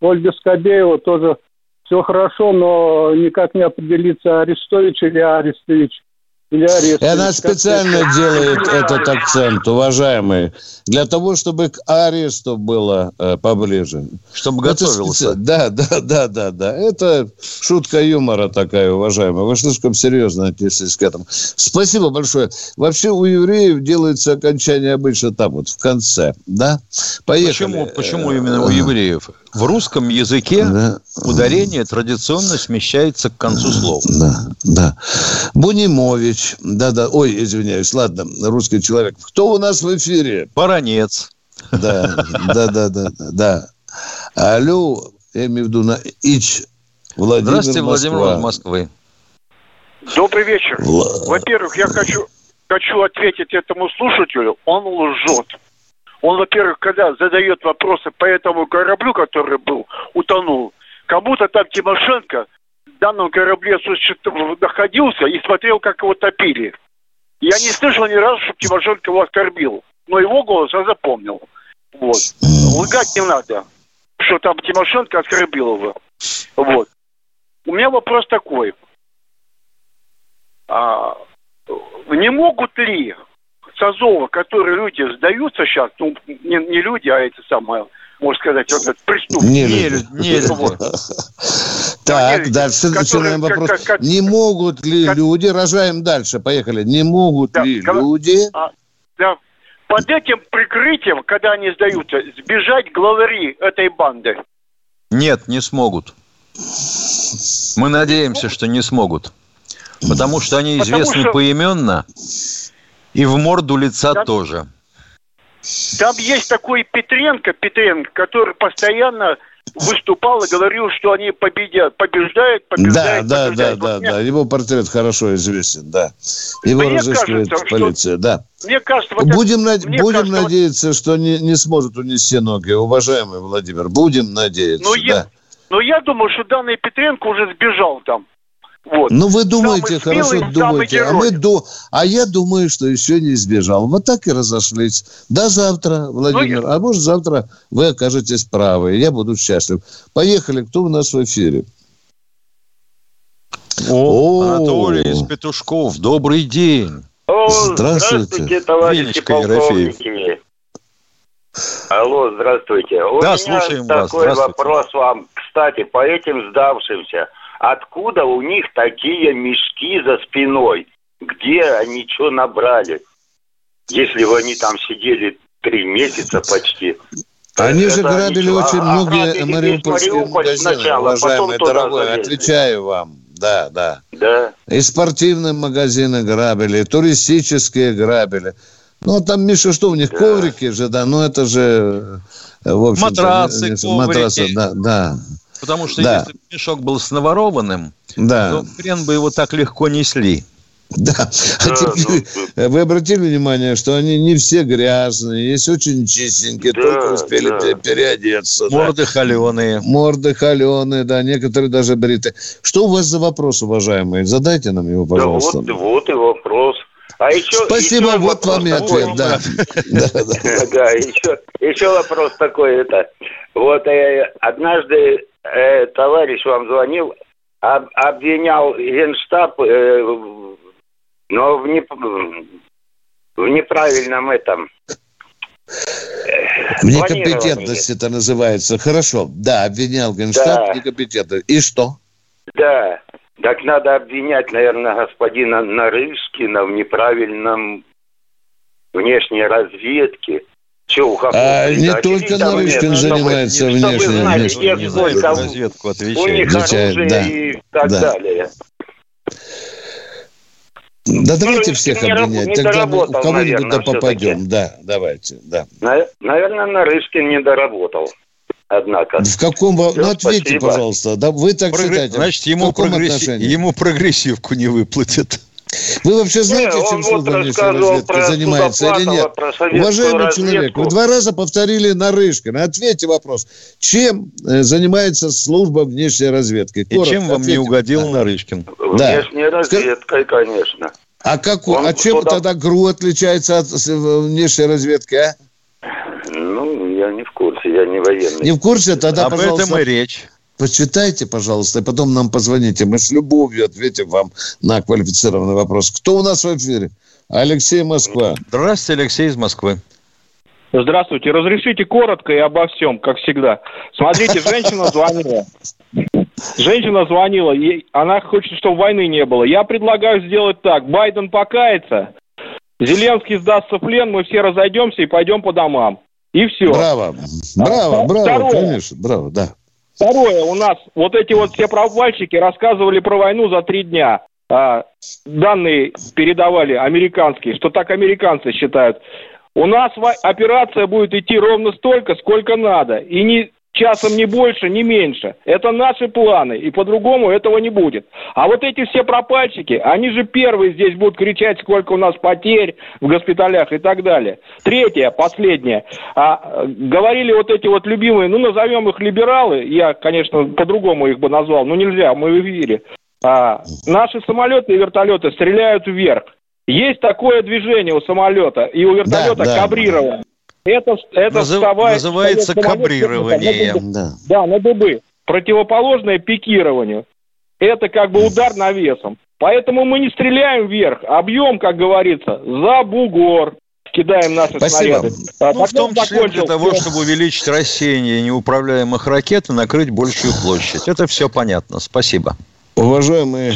Speaker 9: Ольга Скобеева тоже все хорошо, но никак не определиться, Арестович или Арестович. Или Арестович.
Speaker 2: И она специально
Speaker 9: это?
Speaker 2: делает этот акцент, уважаемые, для того, чтобы к аресту было э, поближе.
Speaker 3: Чтобы
Speaker 2: Это
Speaker 3: готовился.
Speaker 2: специ- Да, да, да, да, да. Это шутка юмора такая, уважаемая. Вы слишком серьезно отнеслись к этому. Спасибо большое. Вообще у евреев делается окончание обычно там вот в конце, да? Поехали.
Speaker 3: Почему, почему именно у
Speaker 2: Ага.
Speaker 3: евреев? В русском языке
Speaker 2: Да.
Speaker 3: ударение традиционно смещается к концу слова.
Speaker 2: Да, да. Бунимович. Да-да. Ой, извиняюсь. Ладно, русский человек. Кто у нас в эфире?
Speaker 3: Баронец.
Speaker 2: Да, да, да, да, да. Алло, я имею в виду на Ич. Владимир
Speaker 3: Здравствуйте, Владимир
Speaker 2: Москва.
Speaker 3: из Москвы.
Speaker 10: Добрый вечер. Во-первых, я хочу, хочу ответить этому слушателю. Он лжет. Он, во-первых, когда задает вопросы по этому кораблю, который был, утонул, кому-то там Тимошенко в данном корабле находился и смотрел, как его топили. Я не слышал ни разу, чтобы Тимошенко его оскорбил. Но его голос я запомнил. Вот. Лгать не надо, что там Тимошенко оскорбил его. Вот. У меня вопрос такой. А, не могут ли с Азова, которые люди сдаются сейчас, ну, не, не люди, а эти самые, можно сказать, вот этот преступники.
Speaker 2: Не
Speaker 3: Не
Speaker 2: люди.
Speaker 3: лю- не люди.
Speaker 10: Вот.
Speaker 2: Так, дальше начинаем
Speaker 10: как-
Speaker 2: вопрос.
Speaker 10: как- как-
Speaker 2: Не могут ли
Speaker 10: как-
Speaker 2: люди, рожаем дальше, поехали, не могут
Speaker 10: Да,
Speaker 2: ли
Speaker 10: кого-
Speaker 2: люди...
Speaker 10: Да. Под этим прикрытием, когда они сдаются, сбежать главари этой банды.
Speaker 3: Нет, не смогут. Мы надеемся, что не смогут. Потому что они
Speaker 10: Потому
Speaker 3: известны
Speaker 10: что-
Speaker 3: поименно и в морду лица
Speaker 10: Да.
Speaker 3: тоже.
Speaker 10: Там есть такой Петренко, Петренко, который постоянно выступал и говорил, что они победят, побеждают,
Speaker 2: Да,
Speaker 10: побеждают,
Speaker 2: да, да,
Speaker 10: побеждают.
Speaker 2: да,
Speaker 10: Вот мне-
Speaker 2: да. Его портрет хорошо известен, да. Его
Speaker 10: Мне
Speaker 2: разыскивает
Speaker 10: кажется, что-
Speaker 2: полиция, да.
Speaker 10: Мне кажется, вот это-
Speaker 2: Будем, над-
Speaker 10: мне
Speaker 2: будем
Speaker 10: кажется, вот-
Speaker 2: надеяться, что не, не сможет унести ноги, уважаемый Владимир. Будем надеяться,
Speaker 10: я,
Speaker 2: да.
Speaker 10: но я думаю, что данный Петренко уже сбежал там. Вот.
Speaker 2: Ну, вы думаете,
Speaker 10: Самый
Speaker 2: хорошо
Speaker 10: смелый,
Speaker 2: думаете, а, мы ду... а я думаю, что еще не сбежал. Вот так и разошлись. До завтра, Владимир.
Speaker 10: Ну,
Speaker 2: А может, завтра вы окажетесь правы, и я буду счастлив. Поехали, кто у нас в эфире?
Speaker 3: О,
Speaker 2: О.
Speaker 3: Анатолий из Петушков, добрый день.
Speaker 11: О,
Speaker 2: Здравствуйте.
Speaker 11: здравствуйте, товарищи
Speaker 3: Ерофеев.
Speaker 11: Алло, здравствуйте. У
Speaker 3: Да,
Speaker 11: меня
Speaker 3: слушаем вас.
Speaker 11: такой
Speaker 3: Здравствуйте.
Speaker 11: вопрос вам. Кстати, по этим сдавшимся. Откуда у них такие мешки за спиной? Где они что набрали? Если бы они там сидели три месяца почти.
Speaker 2: Они же грабили
Speaker 11: ничего.
Speaker 2: очень
Speaker 11: А-
Speaker 2: многие
Speaker 11: весь
Speaker 2: мариупольские
Speaker 11: Мариуполь
Speaker 2: магазины,
Speaker 11: сначала, потом
Speaker 2: уважаемый дорогой.
Speaker 11: залезли.
Speaker 2: Отвечаю вам. Да, да.
Speaker 11: Да.
Speaker 2: И спортивные магазины грабили, и туристические грабили. Ну, а там, Миша, что у них,
Speaker 11: Да.
Speaker 2: коврики же, да, ну, это же, в общем
Speaker 3: Матрасы,
Speaker 2: матрасы,
Speaker 3: коврики.
Speaker 2: да, да,
Speaker 3: Потому что
Speaker 2: Да.
Speaker 3: если бы мешок был с наворованным,
Speaker 2: да,
Speaker 3: то хрен бы его так легко несли.
Speaker 2: да. А
Speaker 11: Да,
Speaker 2: теперь,
Speaker 11: ну,
Speaker 2: вы обратили внимание, что они не все грязные, есть очень чистенькие,
Speaker 11: Да,
Speaker 2: только успели
Speaker 11: да.
Speaker 2: пе- переодеться. да.
Speaker 3: Морды холеные.
Speaker 2: Морды холеные, да, некоторые даже бриты. Что у вас за вопрос, уважаемые? Задайте нам его,
Speaker 11: Да
Speaker 2: пожалуйста.
Speaker 11: вот, вот и вопрос. А еще,
Speaker 2: Спасибо,
Speaker 11: еще
Speaker 2: вот вам и
Speaker 11: такой.
Speaker 2: ответ, да. Да, да.
Speaker 11: Да, еще, еще вопрос такой, это, вот э, однажды э, товарищ вам звонил, об- обвинял Генштаб, э, но в, неп- в неправильном этом. э,
Speaker 2: В некомпетентности
Speaker 11: планировании.
Speaker 2: это называется. Хорошо. Да, обвинял Генштаб
Speaker 11: Да.
Speaker 2: в некомпетентности. И что?
Speaker 11: Да, так надо обвинять, наверное, господина Нарышкина в неправильном внешней разведке. Че, у
Speaker 2: а не только Нарышкин занимается внешней,
Speaker 11: внешней разведку у них оружие да, и так да. далее.
Speaker 2: Да давайте ну, всех обвинять, не тогда мы кого-нибудь да попадем. Да, давайте, да.
Speaker 11: Наверное, Нарышкин не доработал. Однако.
Speaker 2: В каком... Все, ну, ответьте, спасибо. пожалуйста. Да, вы так Прогр... считаете.
Speaker 3: Значит, ему прогресси... ему прогрессивку не выплатят.
Speaker 2: Вы вообще знаете, не, чем служба внешней разведки занимается или нет? Уважаемый разведку. человек, вы два раза повторили Нарышкина. Ответьте вопрос. Чем э, занимается служба внешней разведки?
Speaker 3: Коротко, И чем вам ответьте. не угодил Нарышкин?
Speaker 11: Да. Внешней разведкой, конечно.
Speaker 2: А, как, Он а чем туда... тогда ГРУ отличается от внешней разведки, а?
Speaker 11: Ну, я не в курсе, я не военный.
Speaker 2: Не в курсе? Тогда,
Speaker 3: Об пожалуйста, этом и речь.
Speaker 2: Почитайте, пожалуйста, и потом нам позвоните. Мы с любовью ответим вам на квалифицированный вопрос. Кто у нас в эфире? Алексей Москва.
Speaker 3: Здравствуйте, Алексей из Москвы.
Speaker 12: Здравствуйте. Разрешите коротко и обо всем, как всегда. Смотрите, женщина звонила. Женщина звонила, и она хочет, чтобы войны не было. Я предлагаю сделать так. Байден покается, Зеленский сдастся в плен, мы все разойдемся и пойдем по домам. И все.
Speaker 2: Браво, браво, браво, Второе. конечно, браво, да.
Speaker 12: Второе, у нас вот эти вот все провальщики рассказывали про войну за три дня. А, данные передавали американские, что так американцы считают. У нас операция будет идти ровно столько, сколько надо. И не часом не больше, не меньше. Это наши планы, и по-другому этого не будет. А вот эти все пропальщики, они же первые здесь будут кричать, сколько у нас потерь в госпиталях и так далее. Третье, последнее. А, говорили вот эти вот любимые, ну, назовем их либералы, я, конечно, по-другому их бы назвал, но нельзя, мы в эфире. А, наши самолеты и вертолеты стреляют вверх. Есть такое движение у самолета и у вертолета да, да. кабрирование. Это, это
Speaker 3: Назыв, вставай, называется вставай, кабрирование.
Speaker 12: На да. да, на дубы. Противоположное пикированию. Это как бы удар навесом. Поэтому мы не стреляем вверх. Объем, как говорится, за бугор кидаем наши
Speaker 2: Спасибо.
Speaker 12: снаряды.
Speaker 3: А ну, в том числе для того, чтобы увеличить рассеяние неуправляемых ракет и накрыть большую площадь. Это все понятно. Спасибо.
Speaker 2: Уважаемые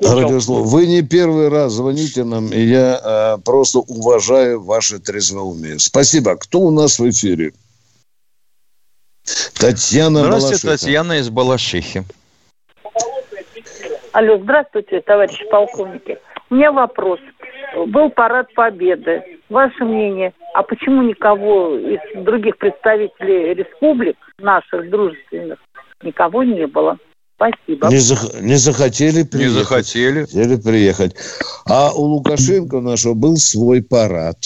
Speaker 2: радиослов, вы не первый раз звоните нам, и я э, просто уважаю ваше трезвоумие. Спасибо. Кто у нас в эфире? Татьяна
Speaker 3: Здравствуйте, Балашиха. Татьяна из Балашихи.
Speaker 8: Алло, здравствуйте, товарищи полковники. У меня вопрос. Был парад Победы. Ваше мнение, а почему никого из других представителей республик, наших дружественных, никого не было? Спасибо.
Speaker 2: Не, зах- не захотели приехать.
Speaker 3: Не захотели.
Speaker 2: Хотели приехать. А у Лукашенко нашего был свой парад.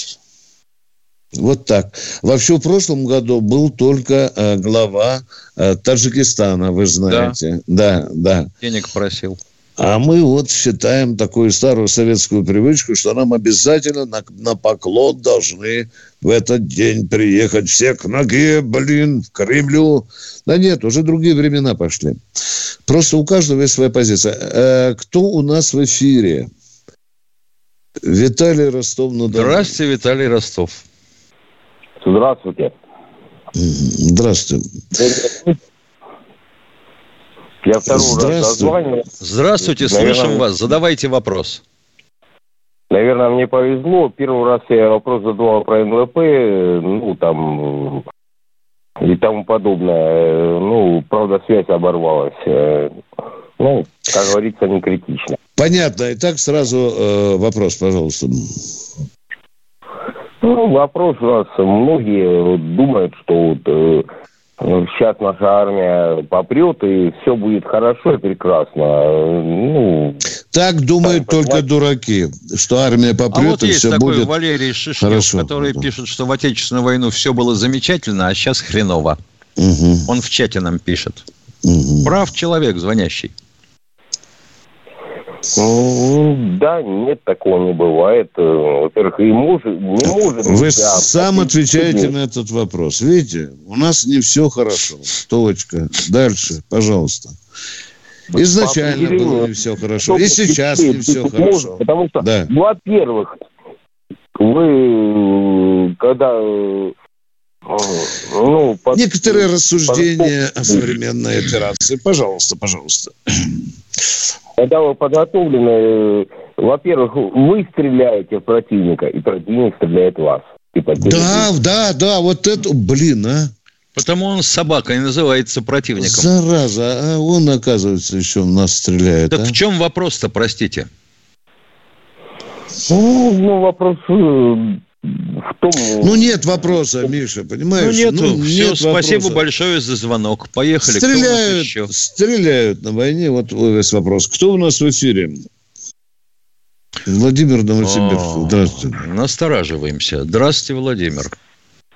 Speaker 2: Вот так. Вообще в прошлом году был только э, глава э, Таджикистана, вы знаете. Да, да. да.
Speaker 3: Денег просил.
Speaker 2: А мы вот считаем такую старую советскую привычку, что нам обязательно на, на поклон должны в этот день приехать все к ноге, блин, в Кремлю. Да нет, уже другие времена пошли. Просто у каждого есть своя позиция. Э, кто у нас в эфире? Виталий Ростов. Ну,
Speaker 3: Здравствуйте, Виталий Ростов.
Speaker 7: Здравствуйте.
Speaker 2: Здравствуйте.
Speaker 7: Я второй раз
Speaker 3: дозваниваю. Здравствуйте, Наверное, слышим вас. Задавайте вопрос.
Speaker 7: Наверное, мне повезло. Первый раз я вопрос задавал про НЛП, ну, там, и тому подобное. Ну, правда, связь оборвалась. Ну, как говорится, не критично.
Speaker 2: Понятно. Итак, сразу э, вопрос, пожалуйста.
Speaker 7: Ну, вопрос у нас. Многие думают, что вот, э, сейчас наша армия попрет, и все будет хорошо и прекрасно. Ну,
Speaker 2: так думают так, только дураки, что армия попрет, а вот и
Speaker 3: есть
Speaker 2: все
Speaker 3: такой
Speaker 2: будет
Speaker 3: Валерий Шишнев, хорошо. который да. пишет, что в Отечественную войну все было замечательно, а сейчас хреново. Угу. Он в чате нам пишет. Угу. Прав человек, звонящий.
Speaker 7: Ну, да, нет, такого не бывает. Э, во-первых, и может, не может.
Speaker 2: Вы да, сам отвечаете на этот вопрос. Видите, у нас не все хорошо. Точка. Дальше, пожалуйста. Изначально было не все хорошо. И сейчас не все хорошо.
Speaker 7: Потому что, да. во-первых, вы, когда
Speaker 2: ну, под, Некоторые рассуждения под... о современной операции. Пожалуйста, пожалуйста.
Speaker 7: Когда вы подготовлены, во-первых, вы стреляете в противника, и противник стреляет в вас. И
Speaker 2: да, да, да, вот это, блин, а.
Speaker 3: Потому он собака и называется противником.
Speaker 2: Зараза, а он, оказывается, еще в нас стреляет.
Speaker 3: Так
Speaker 2: а?
Speaker 3: в чем вопрос-то, простите?
Speaker 7: Ну, ну вопрос э,
Speaker 2: в том... Ну, нет вопроса, Миша, понимаешь? Ну,
Speaker 3: нету. Ну, Все, нет спасибо вопроса. большое за звонок. Поехали.
Speaker 2: Стреляют, еще? стреляют на войне. Вот весь вопрос. Кто у нас в эфире? Владимир Новосибирск. Здравствуйте.
Speaker 3: Настораживаемся. Здравствуйте, Владимир.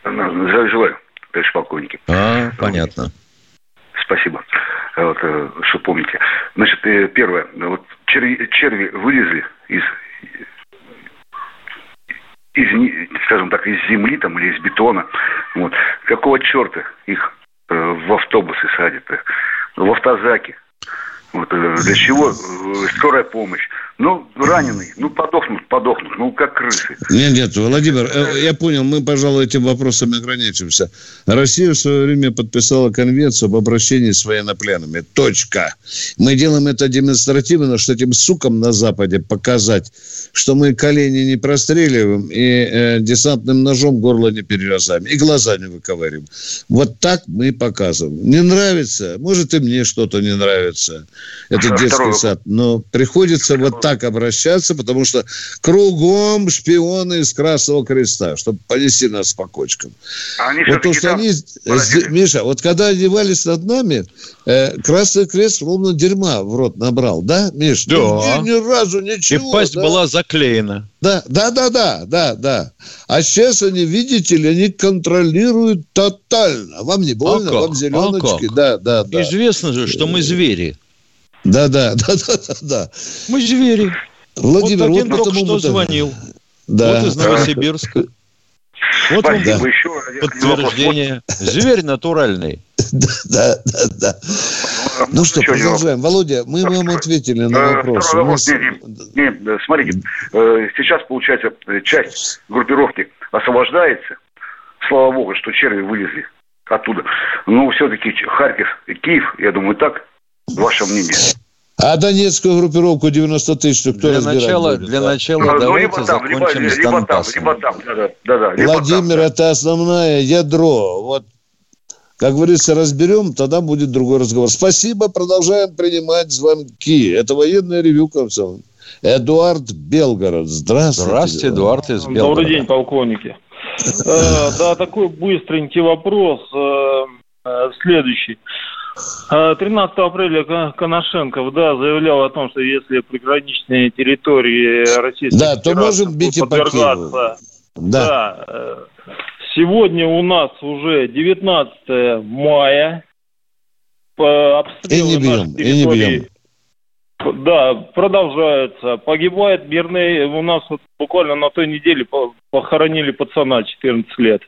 Speaker 11: Желаю, товарищ полковники.
Speaker 3: А, понятно.
Speaker 11: Спасибо. Вот, э, что помните. Значит, э, первое. Вот черви, черви вылезли из из, скажем так, из земли там или из бетона. Вот. Какого черта их э, в автобусы садят? В автозаки. Вот, э, для чего э, скорая помощь? Ну, раненый, ну, подохнут, подохнут, ну, как крысы.
Speaker 2: Нет, нет, Владимир, э, я понял, мы, пожалуй, этим вопросами ограничимся. Россия в свое время подписала конвенцию об обращении с военнопленными. Точка. Мы делаем это демонстративно, что этим сукам на Западе показать, что мы колени не простреливаем и э, десантным ножом горло не перерезаем, и глаза не выковыриваем. Вот так мы показываем. Не нравится? Может, и мне что-то не нравится это детский сад. Но приходится вот так обращаться, потому что кругом шпионы из Красного Креста, чтобы понести нас по кочкам. А они вот то, что они... Миша, вот когда одевались над нами, э, Красный Крест словно дерьма в рот набрал, да, Миш?
Speaker 3: Да.
Speaker 2: Ни, ни разу ничего.
Speaker 3: И пасть
Speaker 2: да?
Speaker 3: была заклеена.
Speaker 2: Да, да, да, да, да, да. А сейчас они, видите ли, они контролируют тотально. Вам не больно, а вам зеленочки. А да, да, да.
Speaker 3: Известно же, что мы звери.
Speaker 2: Да, да, да, да, да, да.
Speaker 3: Мы звери.
Speaker 2: Владимир,
Speaker 3: вот один вот только что звонил.
Speaker 2: Да.
Speaker 3: Вот из Новосибирска. Вот вам да. подтверждение. Зверь натуральный.
Speaker 2: Да, да, да. Ну что, продолжаем. Володя, мы вам ответили на вопрос.
Speaker 11: Смотрите, сейчас, получается, часть группировки освобождается. Слава богу, что черви вылезли оттуда. Но все-таки Харьков и Киев, я думаю, так Ваше мнение.
Speaker 2: А Донецкую группировку 90 тысяч кто
Speaker 3: для начала, будет? Для начала ну, давайте либо там, закончим либо, с либо там, либо там, да, да,
Speaker 2: да, либо Владимир, там, это основное ядро. Вот, как говорится, разберем, тогда будет другой разговор. Спасибо, продолжаем принимать звонки. Это военное ревю Комсомол. Эдуард Белгород. Здравствуйте.
Speaker 3: Здравствуйте, Эдуард из Белгорода.
Speaker 13: Добрый день, полковники. Э, да, такой быстренький вопрос. Э, э, следующий. 13 апреля Коношенков, да, заявлял о том, что если приграничные территории Российской
Speaker 2: да, то можем бить и подвергаться...
Speaker 13: Да. да. Э, сегодня у нас уже 19 мая.
Speaker 2: Обстрелы и не бьем, и не бьем.
Speaker 13: Да, продолжаются. Погибает мирный. У нас вот буквально на той неделе похоронили пацана 14 лет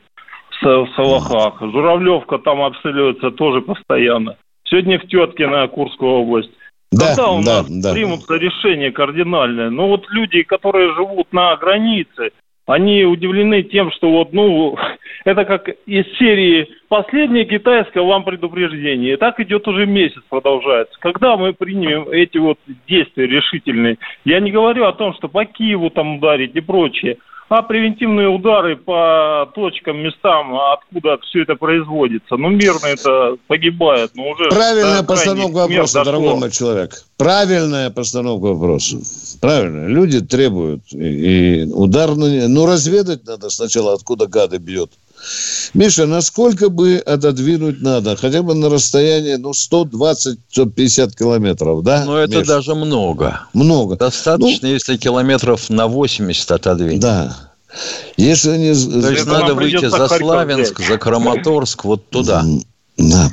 Speaker 13: в Салахах. Журавлевка там обстреливается тоже постоянно. Сегодня в Теткино, Курская область. Да, Когда у да, нас да. примутся решения кардинальные? Ну вот люди, которые живут на границе, они удивлены тем, что вот, ну, это как из серии «Последнее китайское вам предупреждение». И так идет уже месяц, продолжается. Когда мы примем эти вот действия решительные? Я не говорю о том, что по Киеву там ударить и прочее – а превентивные удары по точкам, местам, откуда все это производится. Ну, мирно это погибает, но уже...
Speaker 2: Правильная постановка вопроса, дорогой мой человек. Правильная постановка вопроса. Правильно. Люди требуют. И, и удар на... Ну, разведать надо сначала, откуда гады бьет. Миша, насколько бы отодвинуть надо? Хотя бы на расстояние, ну, 120-150 километров, да?
Speaker 3: Ну, это Миш? даже много.
Speaker 2: Много.
Speaker 3: Достаточно, ну, если километров на 80 отодвинуть.
Speaker 2: Да. Если они...
Speaker 3: То есть надо выйти за Славянск, за Краматорск, вот туда.
Speaker 2: Да.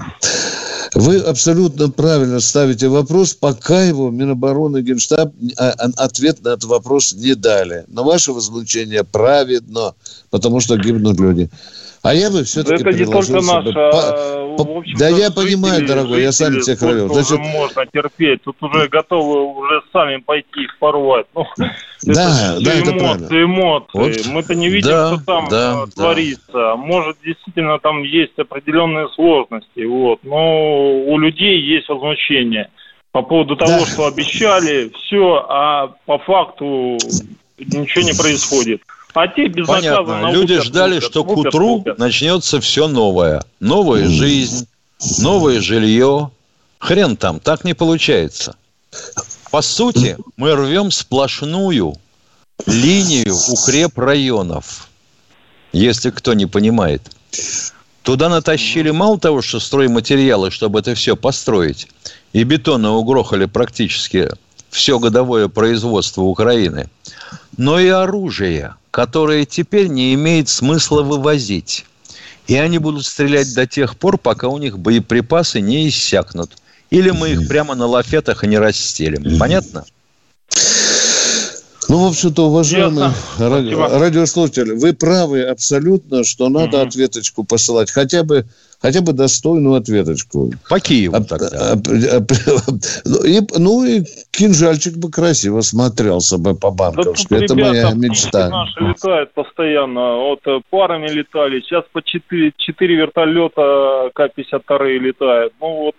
Speaker 2: Вы абсолютно правильно ставите вопрос, пока его Минобороны Генштаб а, а, ответ на этот вопрос не дали. Но ваше возмущение праведно, потому что гибнут люди. А я бы все-таки
Speaker 13: Это не только наша
Speaker 2: в общем Да я понимаю, дорогой, я сам тех районов.
Speaker 13: Значит... можно терпеть. Тут уже готовы уже сами пойти их порвать. Ну,
Speaker 2: да, это да, это
Speaker 13: эмоции,
Speaker 2: правильно.
Speaker 13: эмоции. Вот. Мы-то не видим, да, что там да, э, творится. Да. Может, действительно, там есть определенные сложности. Вот. Но у людей есть возмущение по поводу того, да. что обещали, все, а по факту ничего не происходит. А те
Speaker 3: Понятно. Люди ждали, лупят, что лупят, к утру лупят. начнется все новое. Новая жизнь, новое жилье. Хрен там, так не получается. По сути, мы рвем сплошную линию укреп районов. Если кто не понимает. Туда натащили мало того, что стройматериалы, чтобы это все построить, и бетона угрохали практически все годовое производство Украины, но и оружие, которое теперь не имеет смысла вывозить. И они будут стрелять до тех пор, пока у них боеприпасы не иссякнут. Или мы их прямо на лафетах и не расстелим. Понятно?
Speaker 2: Ну, в общем-то, уважаемые ради... радиослушатели, вы правы абсолютно, что надо угу. ответочку посылать. Хотя бы хотя бы достойную ответочку.
Speaker 3: По Киеву а, тогда. А, а,
Speaker 2: ну, и, ну, и кинжальчик бы красиво смотрелся бы по-банковски. Да Это ребята, моя мечта.
Speaker 13: Наши летают постоянно. Вот э, парами летали. Сейчас по 4, 4 вертолета К-52 летают. Ну, вот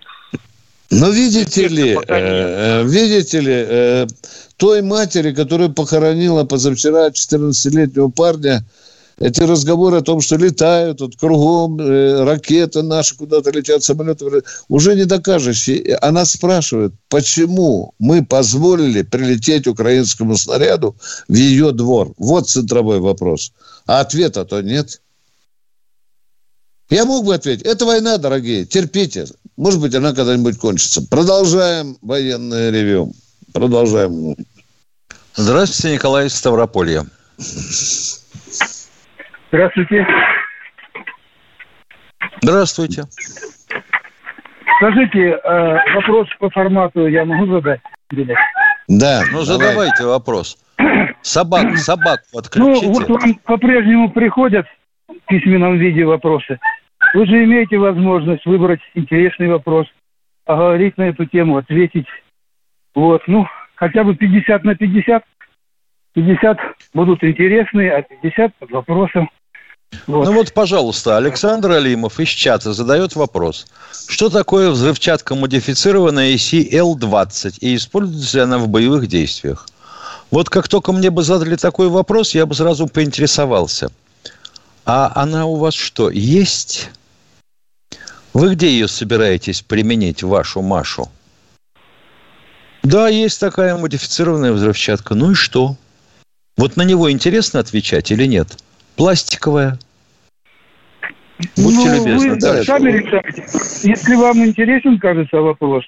Speaker 2: но видите ли, э, э, видите ли, э, той матери, которая похоронила позавчера 14-летнего парня, эти разговоры о том, что летают, вот кругом э, ракеты наши куда-то летят, самолеты, уже не докажешь. Она спрашивает, почему мы позволили прилететь украинскому снаряду в ее двор? Вот центровой вопрос. А ответа-то нет. Я мог бы ответить, это война, дорогие, терпите. Может быть, она когда-нибудь кончится. Продолжаем военное ревю. Продолжаем.
Speaker 3: Здравствуйте, Николай из Ставрополья.
Speaker 14: Здравствуйте.
Speaker 3: Здравствуйте.
Speaker 14: Скажите, э, вопрос по формату я могу задать?
Speaker 3: Да. Ну, задавайте вопрос. Собак, собак подключите.
Speaker 14: Ну, вот вам по-прежнему приходят в письменном виде вопросы. Вы же имеете возможность выбрать интересный вопрос, поговорить на эту тему, ответить. Вот, ну, хотя бы 50 на 50. 50 будут интересные, а 50 под вопросом.
Speaker 3: Вот. Ну вот, пожалуйста, Александр Алимов из чата задает вопрос. Что такое взрывчатка модифицированная CL-20 и используется ли она в боевых действиях? Вот как только мне бы задали такой вопрос, я бы сразу поинтересовался. А она у вас что, есть? Вы где ее собираетесь применить, вашу Машу? Да, есть такая модифицированная взрывчатка. Ну и что? Вот на него интересно отвечать или нет? Пластиковая.
Speaker 14: Будьте ну, любезны. Вы да, сами решайте. Если вам интересен, кажется, вопрос,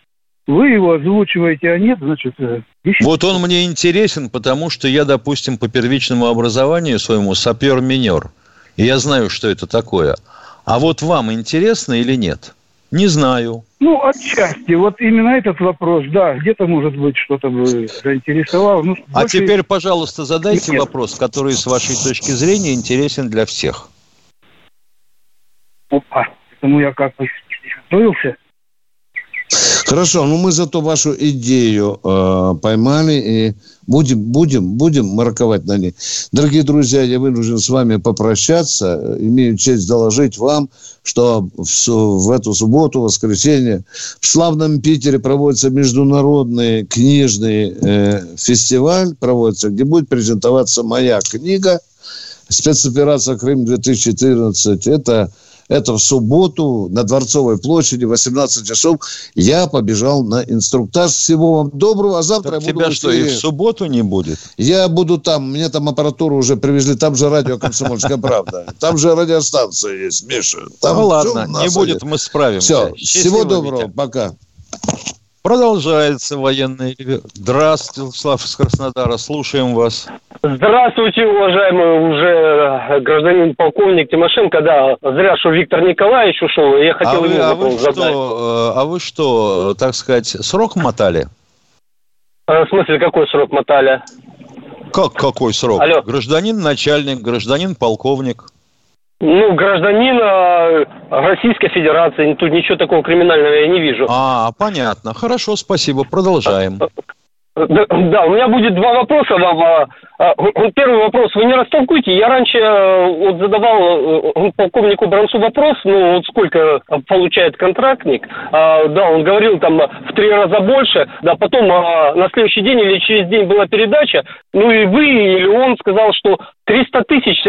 Speaker 14: вы его озвучиваете, а нет, значит... Э,
Speaker 3: ищите. Вот он мне интересен, потому что я, допустим, по первичному образованию своему сапер-минер. И я знаю, что это такое. А вот вам интересно или нет? Не знаю.
Speaker 14: Ну, отчасти. Вот именно этот вопрос, да, где-то, может быть, что-то бы заинтересовало. Ну,
Speaker 3: а больше... теперь, пожалуйста, задайте Нет. вопрос, который, с вашей точки зрения, интересен для всех.
Speaker 14: Опа, этому я как бы готовился.
Speaker 2: Хорошо, ну мы зато вашу идею э, поймали и будем, будем, будем марковать на ней. Дорогие друзья, я вынужден с вами попрощаться. Имею честь доложить вам, что в, в эту субботу, воскресенье, в славном Питере проводится международный книжный э, фестиваль, проводится, где будет презентоваться моя книга «Спецоперация Крым-2014». Это это в субботу на Дворцовой площади, 18 часов. Я побежал на инструктаж. Всего вам доброго. А завтра
Speaker 3: так
Speaker 2: я
Speaker 3: буду... тебя что, и в субботу не будет?
Speaker 2: Я буду там. Мне там аппаратуру уже привезли. Там же радио «Комсомольская правда». Там же радиостанция есть, Миша. Там
Speaker 3: ну ладно, не будет, мы справимся.
Speaker 2: Все, всего доброго. Пока.
Speaker 3: Продолжается военный Здравствуйте, Владислав из Краснодара. Слушаем вас.
Speaker 15: Здравствуйте, уважаемый уже э, гражданин полковник Тимошенко. Да, зря, что Виктор Николаевич ушел. Я хотел а ему вы, а вы
Speaker 3: задать. Что, э, а вы что, так сказать, срок мотали?
Speaker 15: А, в смысле, какой срок мотали?
Speaker 3: Как какой срок? Алло. Гражданин начальник, гражданин полковник.
Speaker 15: Ну, гражданин э, Российской Федерации. Тут ничего такого криминального я не вижу.
Speaker 3: А, понятно. Хорошо, спасибо. Продолжаем.
Speaker 15: Да, да, у меня будет два вопроса вам. А, а, первый вопрос. Вы не растолкуйте. Я раньше э, вот задавал э, полковнику Бранцу вопрос, ну вот сколько получает контрактник. А, да, он говорил там в три раза больше. Да, потом на следующий день или через день была передача. Ну и вы или он сказал, что 300 тысяч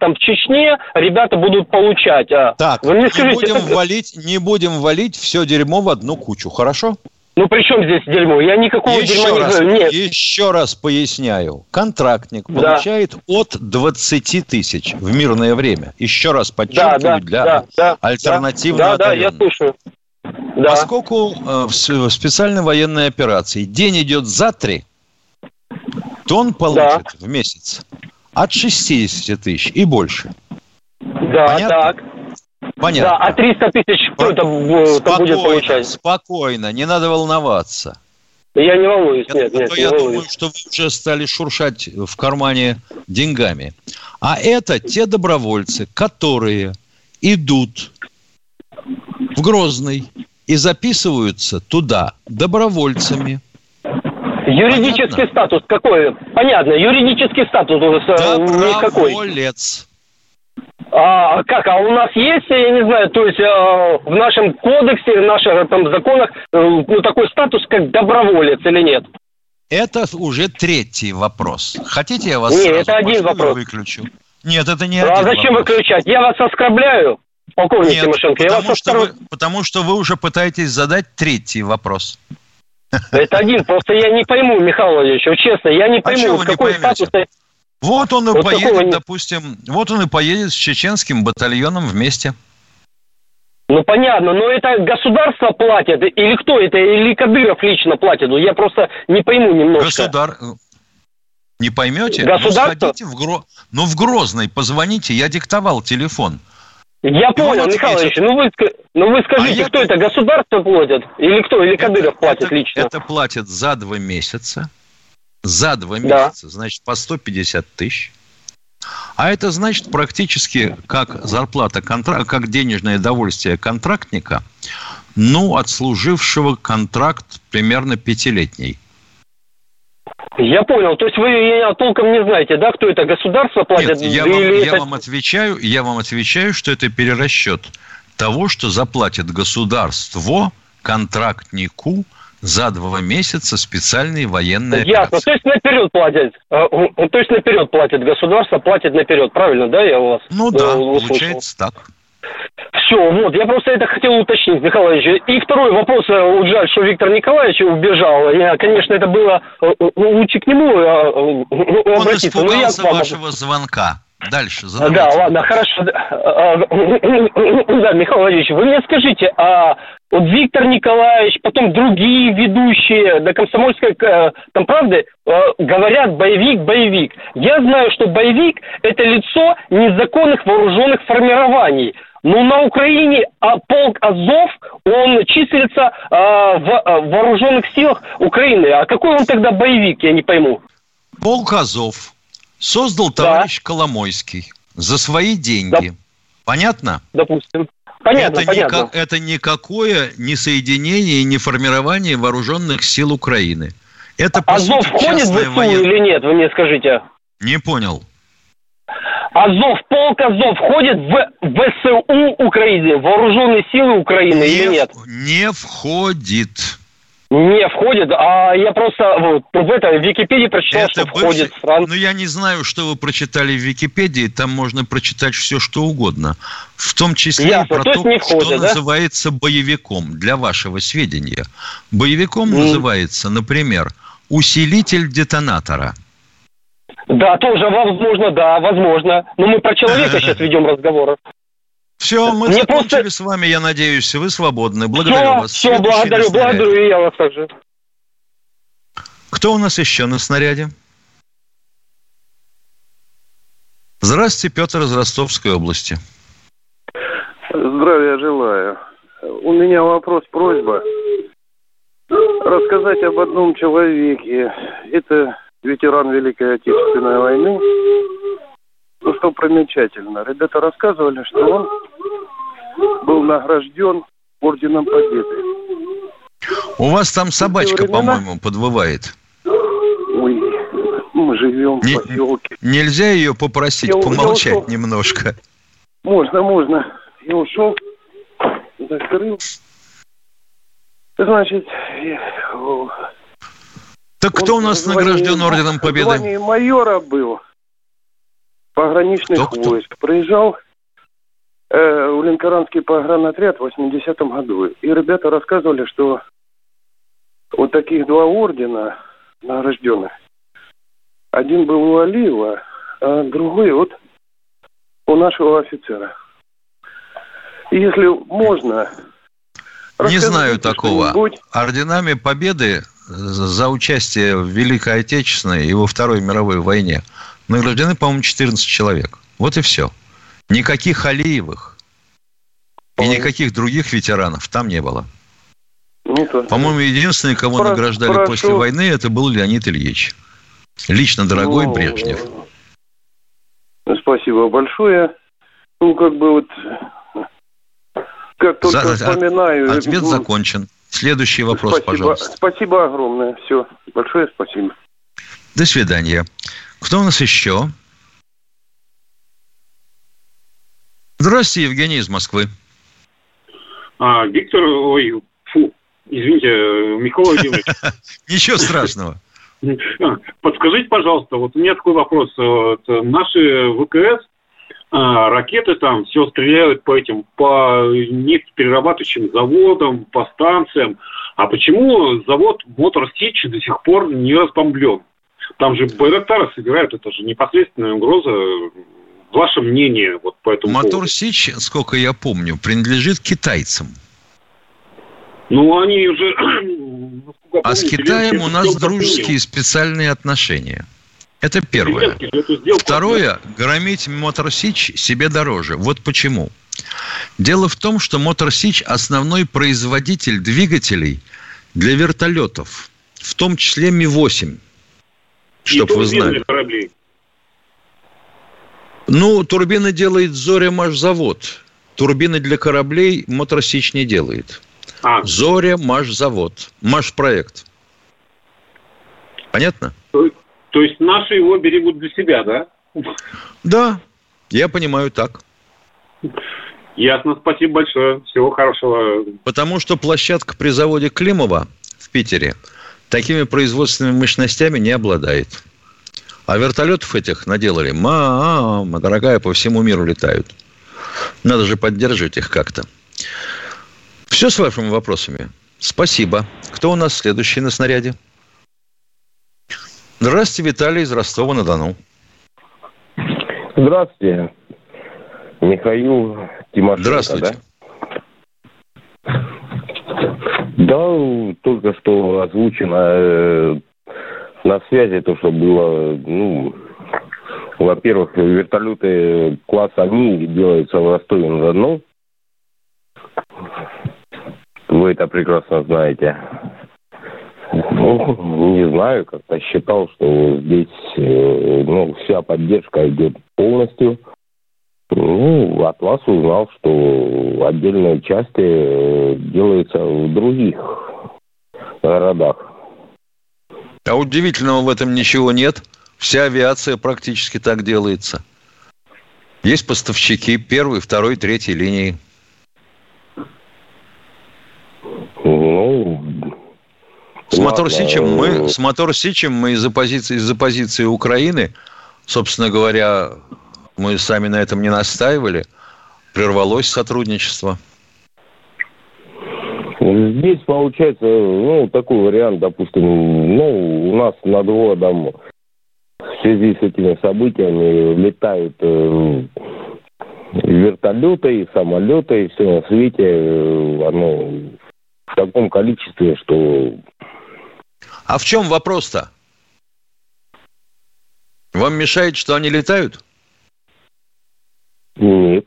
Speaker 15: там в Чечне ребята будут получать.
Speaker 3: Так, вы мне скажите, не будем это... валить, не будем валить все дерьмо в одну кучу, хорошо?
Speaker 15: Ну при чем здесь дерьмо? Я никакого еще дерьма раз, не
Speaker 3: Нет. Еще раз поясняю. Контрактник да. получает от 20 тысяч в мирное время. Еще раз подчеркиваю, да, да, для да, да, альтернативного
Speaker 15: Да, да, я слушаю.
Speaker 3: Да. Поскольку э, в специальной военной операции день идет за три, то он получит да. в месяц от 60 тысяч и больше.
Speaker 15: Да, Понятно? так. Понятно. Да, а 300 тысяч кто это, это будет получать?
Speaker 3: Спокойно, не надо волноваться.
Speaker 15: Я не волнуюсь,
Speaker 3: я, нет, нет, Я думаю, что вы уже стали шуршать в кармане деньгами. А это те добровольцы, которые идут в Грозный и записываются туда добровольцами.
Speaker 15: Юридический Понятно? статус какой? Понятно, юридический статус
Speaker 3: никакой. Доброволец.
Speaker 15: А как? А у нас есть, я не знаю, то есть э, в нашем кодексе, в наших там законах, э, ну такой статус, как доброволец или нет?
Speaker 3: Это уже третий вопрос. Хотите, я вас
Speaker 15: Нет, это один вопрос.
Speaker 3: выключу? Нет, это не
Speaker 15: а
Speaker 3: один
Speaker 15: зачем вопрос. выключать? Я вас оскорбляю, полковник Нет, Тимошенко.
Speaker 3: Потому,
Speaker 15: я вас
Speaker 3: что вы, потому что вы уже пытаетесь задать третий вопрос.
Speaker 15: Это один, просто я не пойму, Михаил Владимирович, честно, я не а пойму, а какой статус
Speaker 3: вот он и вот поедет, такого... допустим, вот он и поедет с чеченским батальоном вместе.
Speaker 15: Ну понятно, но это государство платит, или кто это, или Кадыров лично платит? Ну я просто не пойму немножко.
Speaker 3: Государ... Не поймете?
Speaker 15: Государство?
Speaker 3: Ну, в, Гро... ну, в Грозный позвоните, я диктовал телефон.
Speaker 15: Я понял, Михаил Ильич, ну вы, ну вы скажите, а кто я... это, государство платит? Или кто, или Кадыров это, платит
Speaker 3: это,
Speaker 15: лично?
Speaker 3: Это платят за два месяца за два месяца, да. значит, по 150 тысяч. А это значит практически как зарплата, контракт, как денежное довольствие контрактника, ну, отслужившего контракт примерно пятилетний.
Speaker 15: Я понял. То есть вы толком не знаете, да, кто это государство платит?
Speaker 3: Нет, я, вам, я это... вам отвечаю, я вам отвечаю, что это перерасчет того, что заплатит государство контрактнику – за два месяца специальные военные
Speaker 15: Ясно. Операции. То есть наперед платят. Э, то есть наперед платит государство, платит наперед. Правильно, да, я у вас?
Speaker 3: Ну да, услышал. получается так.
Speaker 15: Все, вот, я просто это хотел уточнить, Ильич. И второй вопрос, вот жаль, что Виктор Николаевич убежал. Я, конечно, это было э, лучше к нему
Speaker 3: э, обратиться. Он испугался я вашего звонка. Дальше
Speaker 15: задавайте. Да, ладно, хорошо. Да, Михаил Владимирович, вы мне скажите, а вот Виктор Николаевич, потом другие ведущие, да комсомольской, э, там правда, э, говорят боевик, боевик. Я знаю, что боевик – это лицо незаконных вооруженных формирований. Но на Украине а полк Азов, он числится а, в а, вооруженных силах Украины. А какой он тогда боевик, я не пойму.
Speaker 3: Полк Азов создал товарищ да. Коломойский за свои деньги. Да. Понятно?
Speaker 15: Допустим. Понятно,
Speaker 3: это,
Speaker 15: понятно.
Speaker 3: Никак, это никакое не соединение и не формирование вооруженных сил Украины. Это, по
Speaker 15: Азов
Speaker 3: сути,
Speaker 15: входит в ВСУ воен... или нет, вы мне скажите?
Speaker 3: Не понял.
Speaker 15: Азов, полк Азов входит в ВСУ Украины, вооруженные силы Украины не, или нет?
Speaker 3: Не входит.
Speaker 15: Не входит, а я просто вот, в это в Википедии прочитал, это что бывший... входит
Speaker 3: Франция. Ну, я не знаю, что вы прочитали в Википедии, там можно прочитать все, что угодно. В том числе Ясно. про то, то входит, что да? называется боевиком, для вашего сведения. Боевиком mm. называется, например, усилитель детонатора.
Speaker 15: Да, тоже возможно, да, возможно. Но мы про человека сейчас ведем разговор.
Speaker 3: Все, мы Мне закончили просто... с вами, я надеюсь, вы свободны. Благодарю все, вас.
Speaker 15: Все, благодарю, благодарю, и я вас также.
Speaker 3: Кто у нас еще на снаряде? Здравствуйте, Петр из Ростовской области.
Speaker 16: Здравия желаю. У меня вопрос, просьба. Рассказать об одном человеке. Это ветеран Великой Отечественной войны ну, что примечательно. Ребята рассказывали, что он был награжден Орденом Победы.
Speaker 3: У вас там собачка, по-моему, подвывает.
Speaker 16: Ой, мы живем
Speaker 3: Не-
Speaker 16: в поселке.
Speaker 3: Нельзя ее попросить
Speaker 16: Я у- я
Speaker 3: помолчать
Speaker 16: ушел.
Speaker 3: немножко.
Speaker 16: Можно, можно. Я ушел, закрыл. Значит,
Speaker 3: Так кто у нас награжден Орденом Победы?
Speaker 16: звании майора был. Пограничных войск. Проезжал э, в Ленкоранский погранотряд в 80-м году. И ребята рассказывали, что вот таких два ордена награжденных. Один был у Алиева, а другой вот у нашего офицера. И Если можно...
Speaker 3: Не знаю такого. Орденами Победы за участие в Великой Отечественной и во Второй мировой войне награждены, по-моему, 14 человек. Вот и все. Никаких Алиевых и никаких других ветеранов там не было.
Speaker 16: Ну,
Speaker 3: По-моему, единственный, кого
Speaker 16: Про-
Speaker 3: награждали
Speaker 16: прошу.
Speaker 3: после войны, это был Леонид Ильич. Лично дорогой
Speaker 16: Ну,
Speaker 3: Брежнев.
Speaker 16: Спасибо большое. Ну, как бы вот... Как только
Speaker 3: За-
Speaker 16: вспоминаю...
Speaker 3: Ответ
Speaker 16: ну,
Speaker 3: закончен. Следующий вопрос,
Speaker 16: спасибо,
Speaker 3: пожалуйста.
Speaker 16: Спасибо огромное. Все. Большое спасибо.
Speaker 3: До свидания. Кто у нас еще? Здравствуйте, Евгений из Москвы.
Speaker 17: А, Виктор, ой, фу, извините, Михаил Владимирович.
Speaker 3: Ничего страшного.
Speaker 17: А, Подскажите, пожалуйста, вот у меня такой вопрос. Вот наши ВКС, а, ракеты там все стреляют по этим, по нефтеперерабатывающим заводам, по станциям. А почему завод Мотор Сич до сих пор не разбомблен? Там же Байрактары собирают, это же непосредственная угроза. Ваше мнение вот по этому
Speaker 3: Мотор
Speaker 17: поводу?
Speaker 3: Сич, сколько я помню, принадлежит китайцам.
Speaker 17: Ну, они уже... насколько
Speaker 3: А с
Speaker 17: помню,
Speaker 3: Китаем у нас дружеские специальные отношения. Это первое. Второе, громить Мотор Сич себе дороже. Вот почему. Дело в том, что Мотор Сич основной производитель двигателей для вертолетов, в том числе Ми-8, чтобы вы знали.
Speaker 17: кораблей.
Speaker 3: Ну, турбины делает Зоря Машзавод. Турбины для кораблей Мотор Сич не делает.
Speaker 17: А.
Speaker 3: Зоря Машзавод. Машпроект. Понятно?
Speaker 17: То, то есть наши его берегут для себя, да?
Speaker 3: Да, я понимаю так.
Speaker 17: Ясно, спасибо большое. Всего хорошего.
Speaker 3: Потому что площадка при заводе Климова в Питере такими производственными мощностями не обладает. А вертолетов этих наделали, мама, дорогая, по всему миру летают. Надо же поддерживать их как-то. Все с вашими вопросами. Спасибо. Кто у нас следующий на снаряде? Здравствуйте, Виталий из Ростова-на-Дону.
Speaker 7: Здравствуйте. Михаил Тимошенко,
Speaker 3: Здравствуйте.
Speaker 7: да? Да, только что озвучено э, на связи то, что было, ну, во-первых, вертолеты класса МИ делаются в Ростове-на-Дону. Вы это прекрасно знаете. Ну, не знаю, как-то считал, что здесь э, ну, вся поддержка идет полностью. Ну, от вас узнал, что отдельные части э, делаются в других городах.
Speaker 3: А удивительного в этом ничего нет. Вся авиация практически так делается. Есть поставщики первой, второй, третьей линии.
Speaker 7: Ну,
Speaker 3: С Мотор Сичем мы, с Мотор Сичем мы из-за позиции, из-за позиции Украины, собственно говоря, мы сами на этом не настаивали, прервалось сотрудничество.
Speaker 7: Здесь получается, ну, такой вариант, допустим, ну, у нас над городом в связи с этими событиями летают э, вертолеты и самолеты, и все на свете, э, оно в таком количестве, что
Speaker 3: А в чем вопрос-то? Вам мешает, что они летают?
Speaker 7: Нет.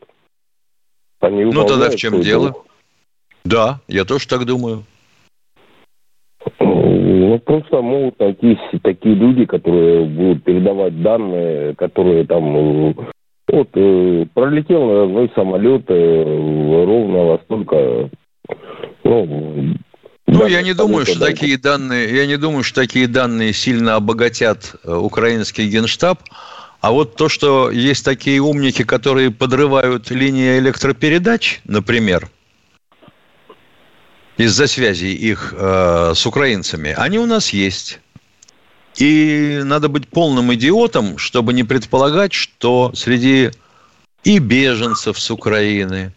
Speaker 7: Они
Speaker 3: Ну тогда в чем дело?
Speaker 7: долг.
Speaker 3: Да, я тоже так думаю.
Speaker 7: Ну, просто могут найтись такие люди, которые будут передавать данные, которые там э, Вот, э, пролетел мой самолет э, ровно во столько...
Speaker 3: Ну, ну, я не думаю, что такие данные, я не думаю, что такие данные сильно обогатят э, украинский генштаб. А вот то, что есть такие умники, которые подрывают линии электропередач, например, из-за связи их э, с украинцами, они у нас есть. И надо быть полным идиотом, чтобы не предполагать, что среди и беженцев с Украины,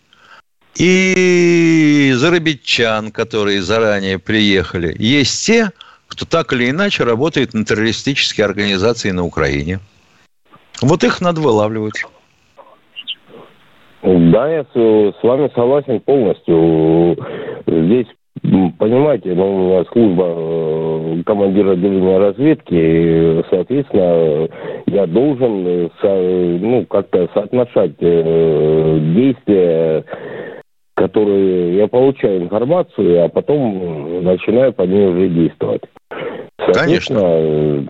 Speaker 3: и зарабичан, которые заранее приехали, есть те, кто так или иначе работает на террористические организации на Украине. Вот их надо вылавливать.
Speaker 7: Да, я с, вами согласен полностью. Здесь, понимаете, ну, у меня служба э, командира отделения разведки, соответственно, я должен ну, как-то соотношать э, действия которые я получаю информацию, а потом начинаю по ней уже действовать.
Speaker 3: Конечно.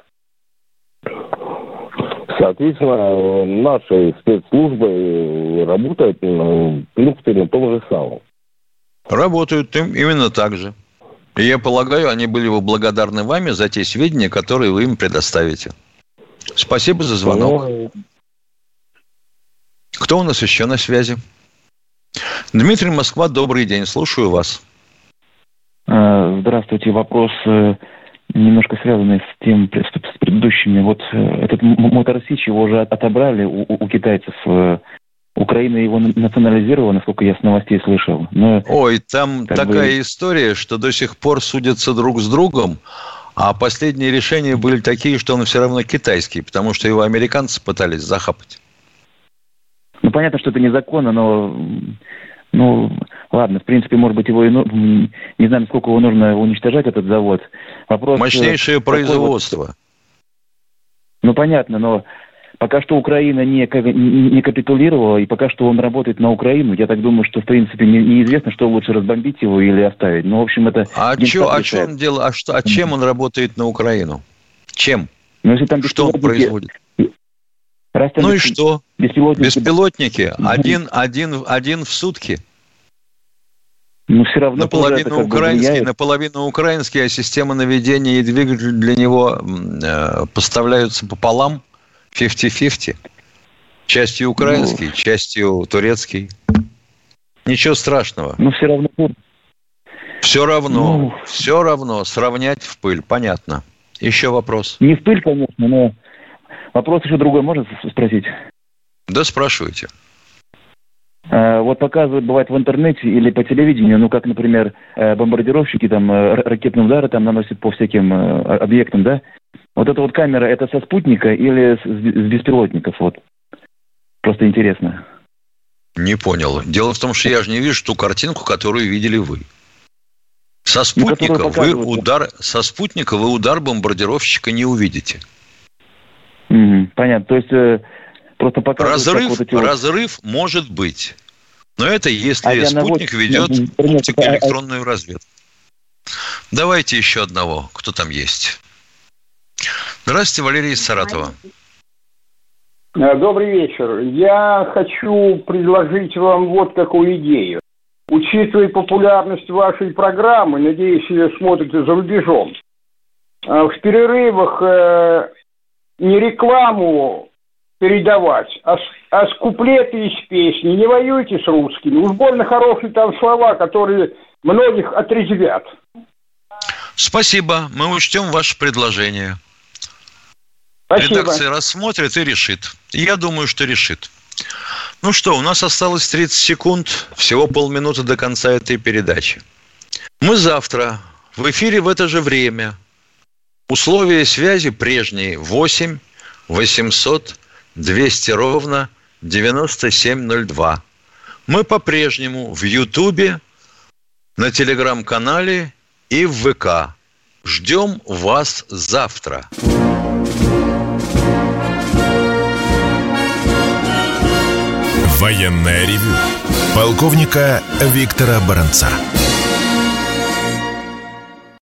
Speaker 7: Соответственно, наши спецслужбы работают, ну, в принципе, на том же самом.
Speaker 3: Работают именно так же. И я полагаю, они были бы благодарны вами за те сведения, которые вы им предоставите. Спасибо за звонок. Ну... Кто у нас еще на связи? Дмитрий Москва, добрый день, слушаю вас.
Speaker 18: А, здравствуйте. Вопрос э, немножко связанный с тем, с предыдущими. Вот э, этот Моторсич, его уже отобрали у, у китайцев. Э, Украина его национализировала, насколько я с новостей слышал.
Speaker 3: Но, Ой, там такая бы... история, что до сих пор судятся друг с другом, а последние решения были такие, что он все равно китайский, потому что его американцы пытались захапать.
Speaker 18: Ну, понятно, что это незаконно, но ну, ладно, в принципе, может быть, его и... Не знаю, сколько его нужно уничтожать, этот завод.
Speaker 3: Вопрос... Э, Мощнейшее производство. Вот...
Speaker 18: Ну, понятно, но пока что Украина не, не капитулировала, и пока что он работает на Украину. Я так думаю, что, в принципе, не, неизвестно, что лучше разбомбить его или оставить. Ну, в общем, это...
Speaker 3: А, чё, а, что он делает? А, что, а чем он работает на Украину? Чем? Ну, если там что он производит? Раз ну и что? Беспилотники. Беспилотники. Один, один, один в сутки. Ну, все равно наполовину украинский, наполовину украинский, а система наведения и двигатель для него э, поставляются пополам, 50-50. Частью украинский, ну, частью турецкий. Ничего страшного.
Speaker 18: Ну, все равно.
Speaker 3: Все равно, ну, все равно сравнять в пыль, понятно. Еще вопрос.
Speaker 18: Не в пыль, конечно, но Вопрос еще другой, можно спросить?
Speaker 3: Да, спрашивайте.
Speaker 18: А, вот показывают, бывает, в интернете или по телевидению, ну, как, например, э, бомбардировщики, там, э, ракетные удары там наносят по всяким э, объектам, да? Вот эта вот камера, это со спутника или с беспилотников, вот? Просто интересно.
Speaker 3: Не понял. Дело в том, что я же не вижу ту картинку, которую видели вы. Со ну, спутника ну, вы удар, со спутника вы удар бомбардировщика не увидите.
Speaker 18: Угу, понятно. То есть э, просто показывают...
Speaker 3: Разрыв, вот эти вот... разрыв может быть. Но это если а спутник ведет оптико-электронную разведку. Давайте еще одного. Кто там есть? Здравствуйте, Валерий из Саратова.
Speaker 19: Э, добрый вечер. Я хочу предложить вам вот какую идею. Учитывая популярность вашей программы, надеюсь, ее смотрите за рубежом, э, в перерывах э, не рекламу передавать, а, а с куплеты из песни. Не воюйте с русскими. Уж больно хорошие там слова, которые многих отрезвят.
Speaker 3: Спасибо. Мы учтем ваше предложение. Спасибо. Редакция рассмотрит и решит. Я думаю, что решит. Ну что, у нас осталось 30 секунд, всего полминуты до конца этой передачи. Мы завтра в эфире в это же время – Условия связи прежние 8 800 200 ровно 9702. Мы по-прежнему в Ютубе, на телеграм-канале и в ВК. Ждем вас завтра.
Speaker 1: Военная ревю. Полковника Виктора Баранца.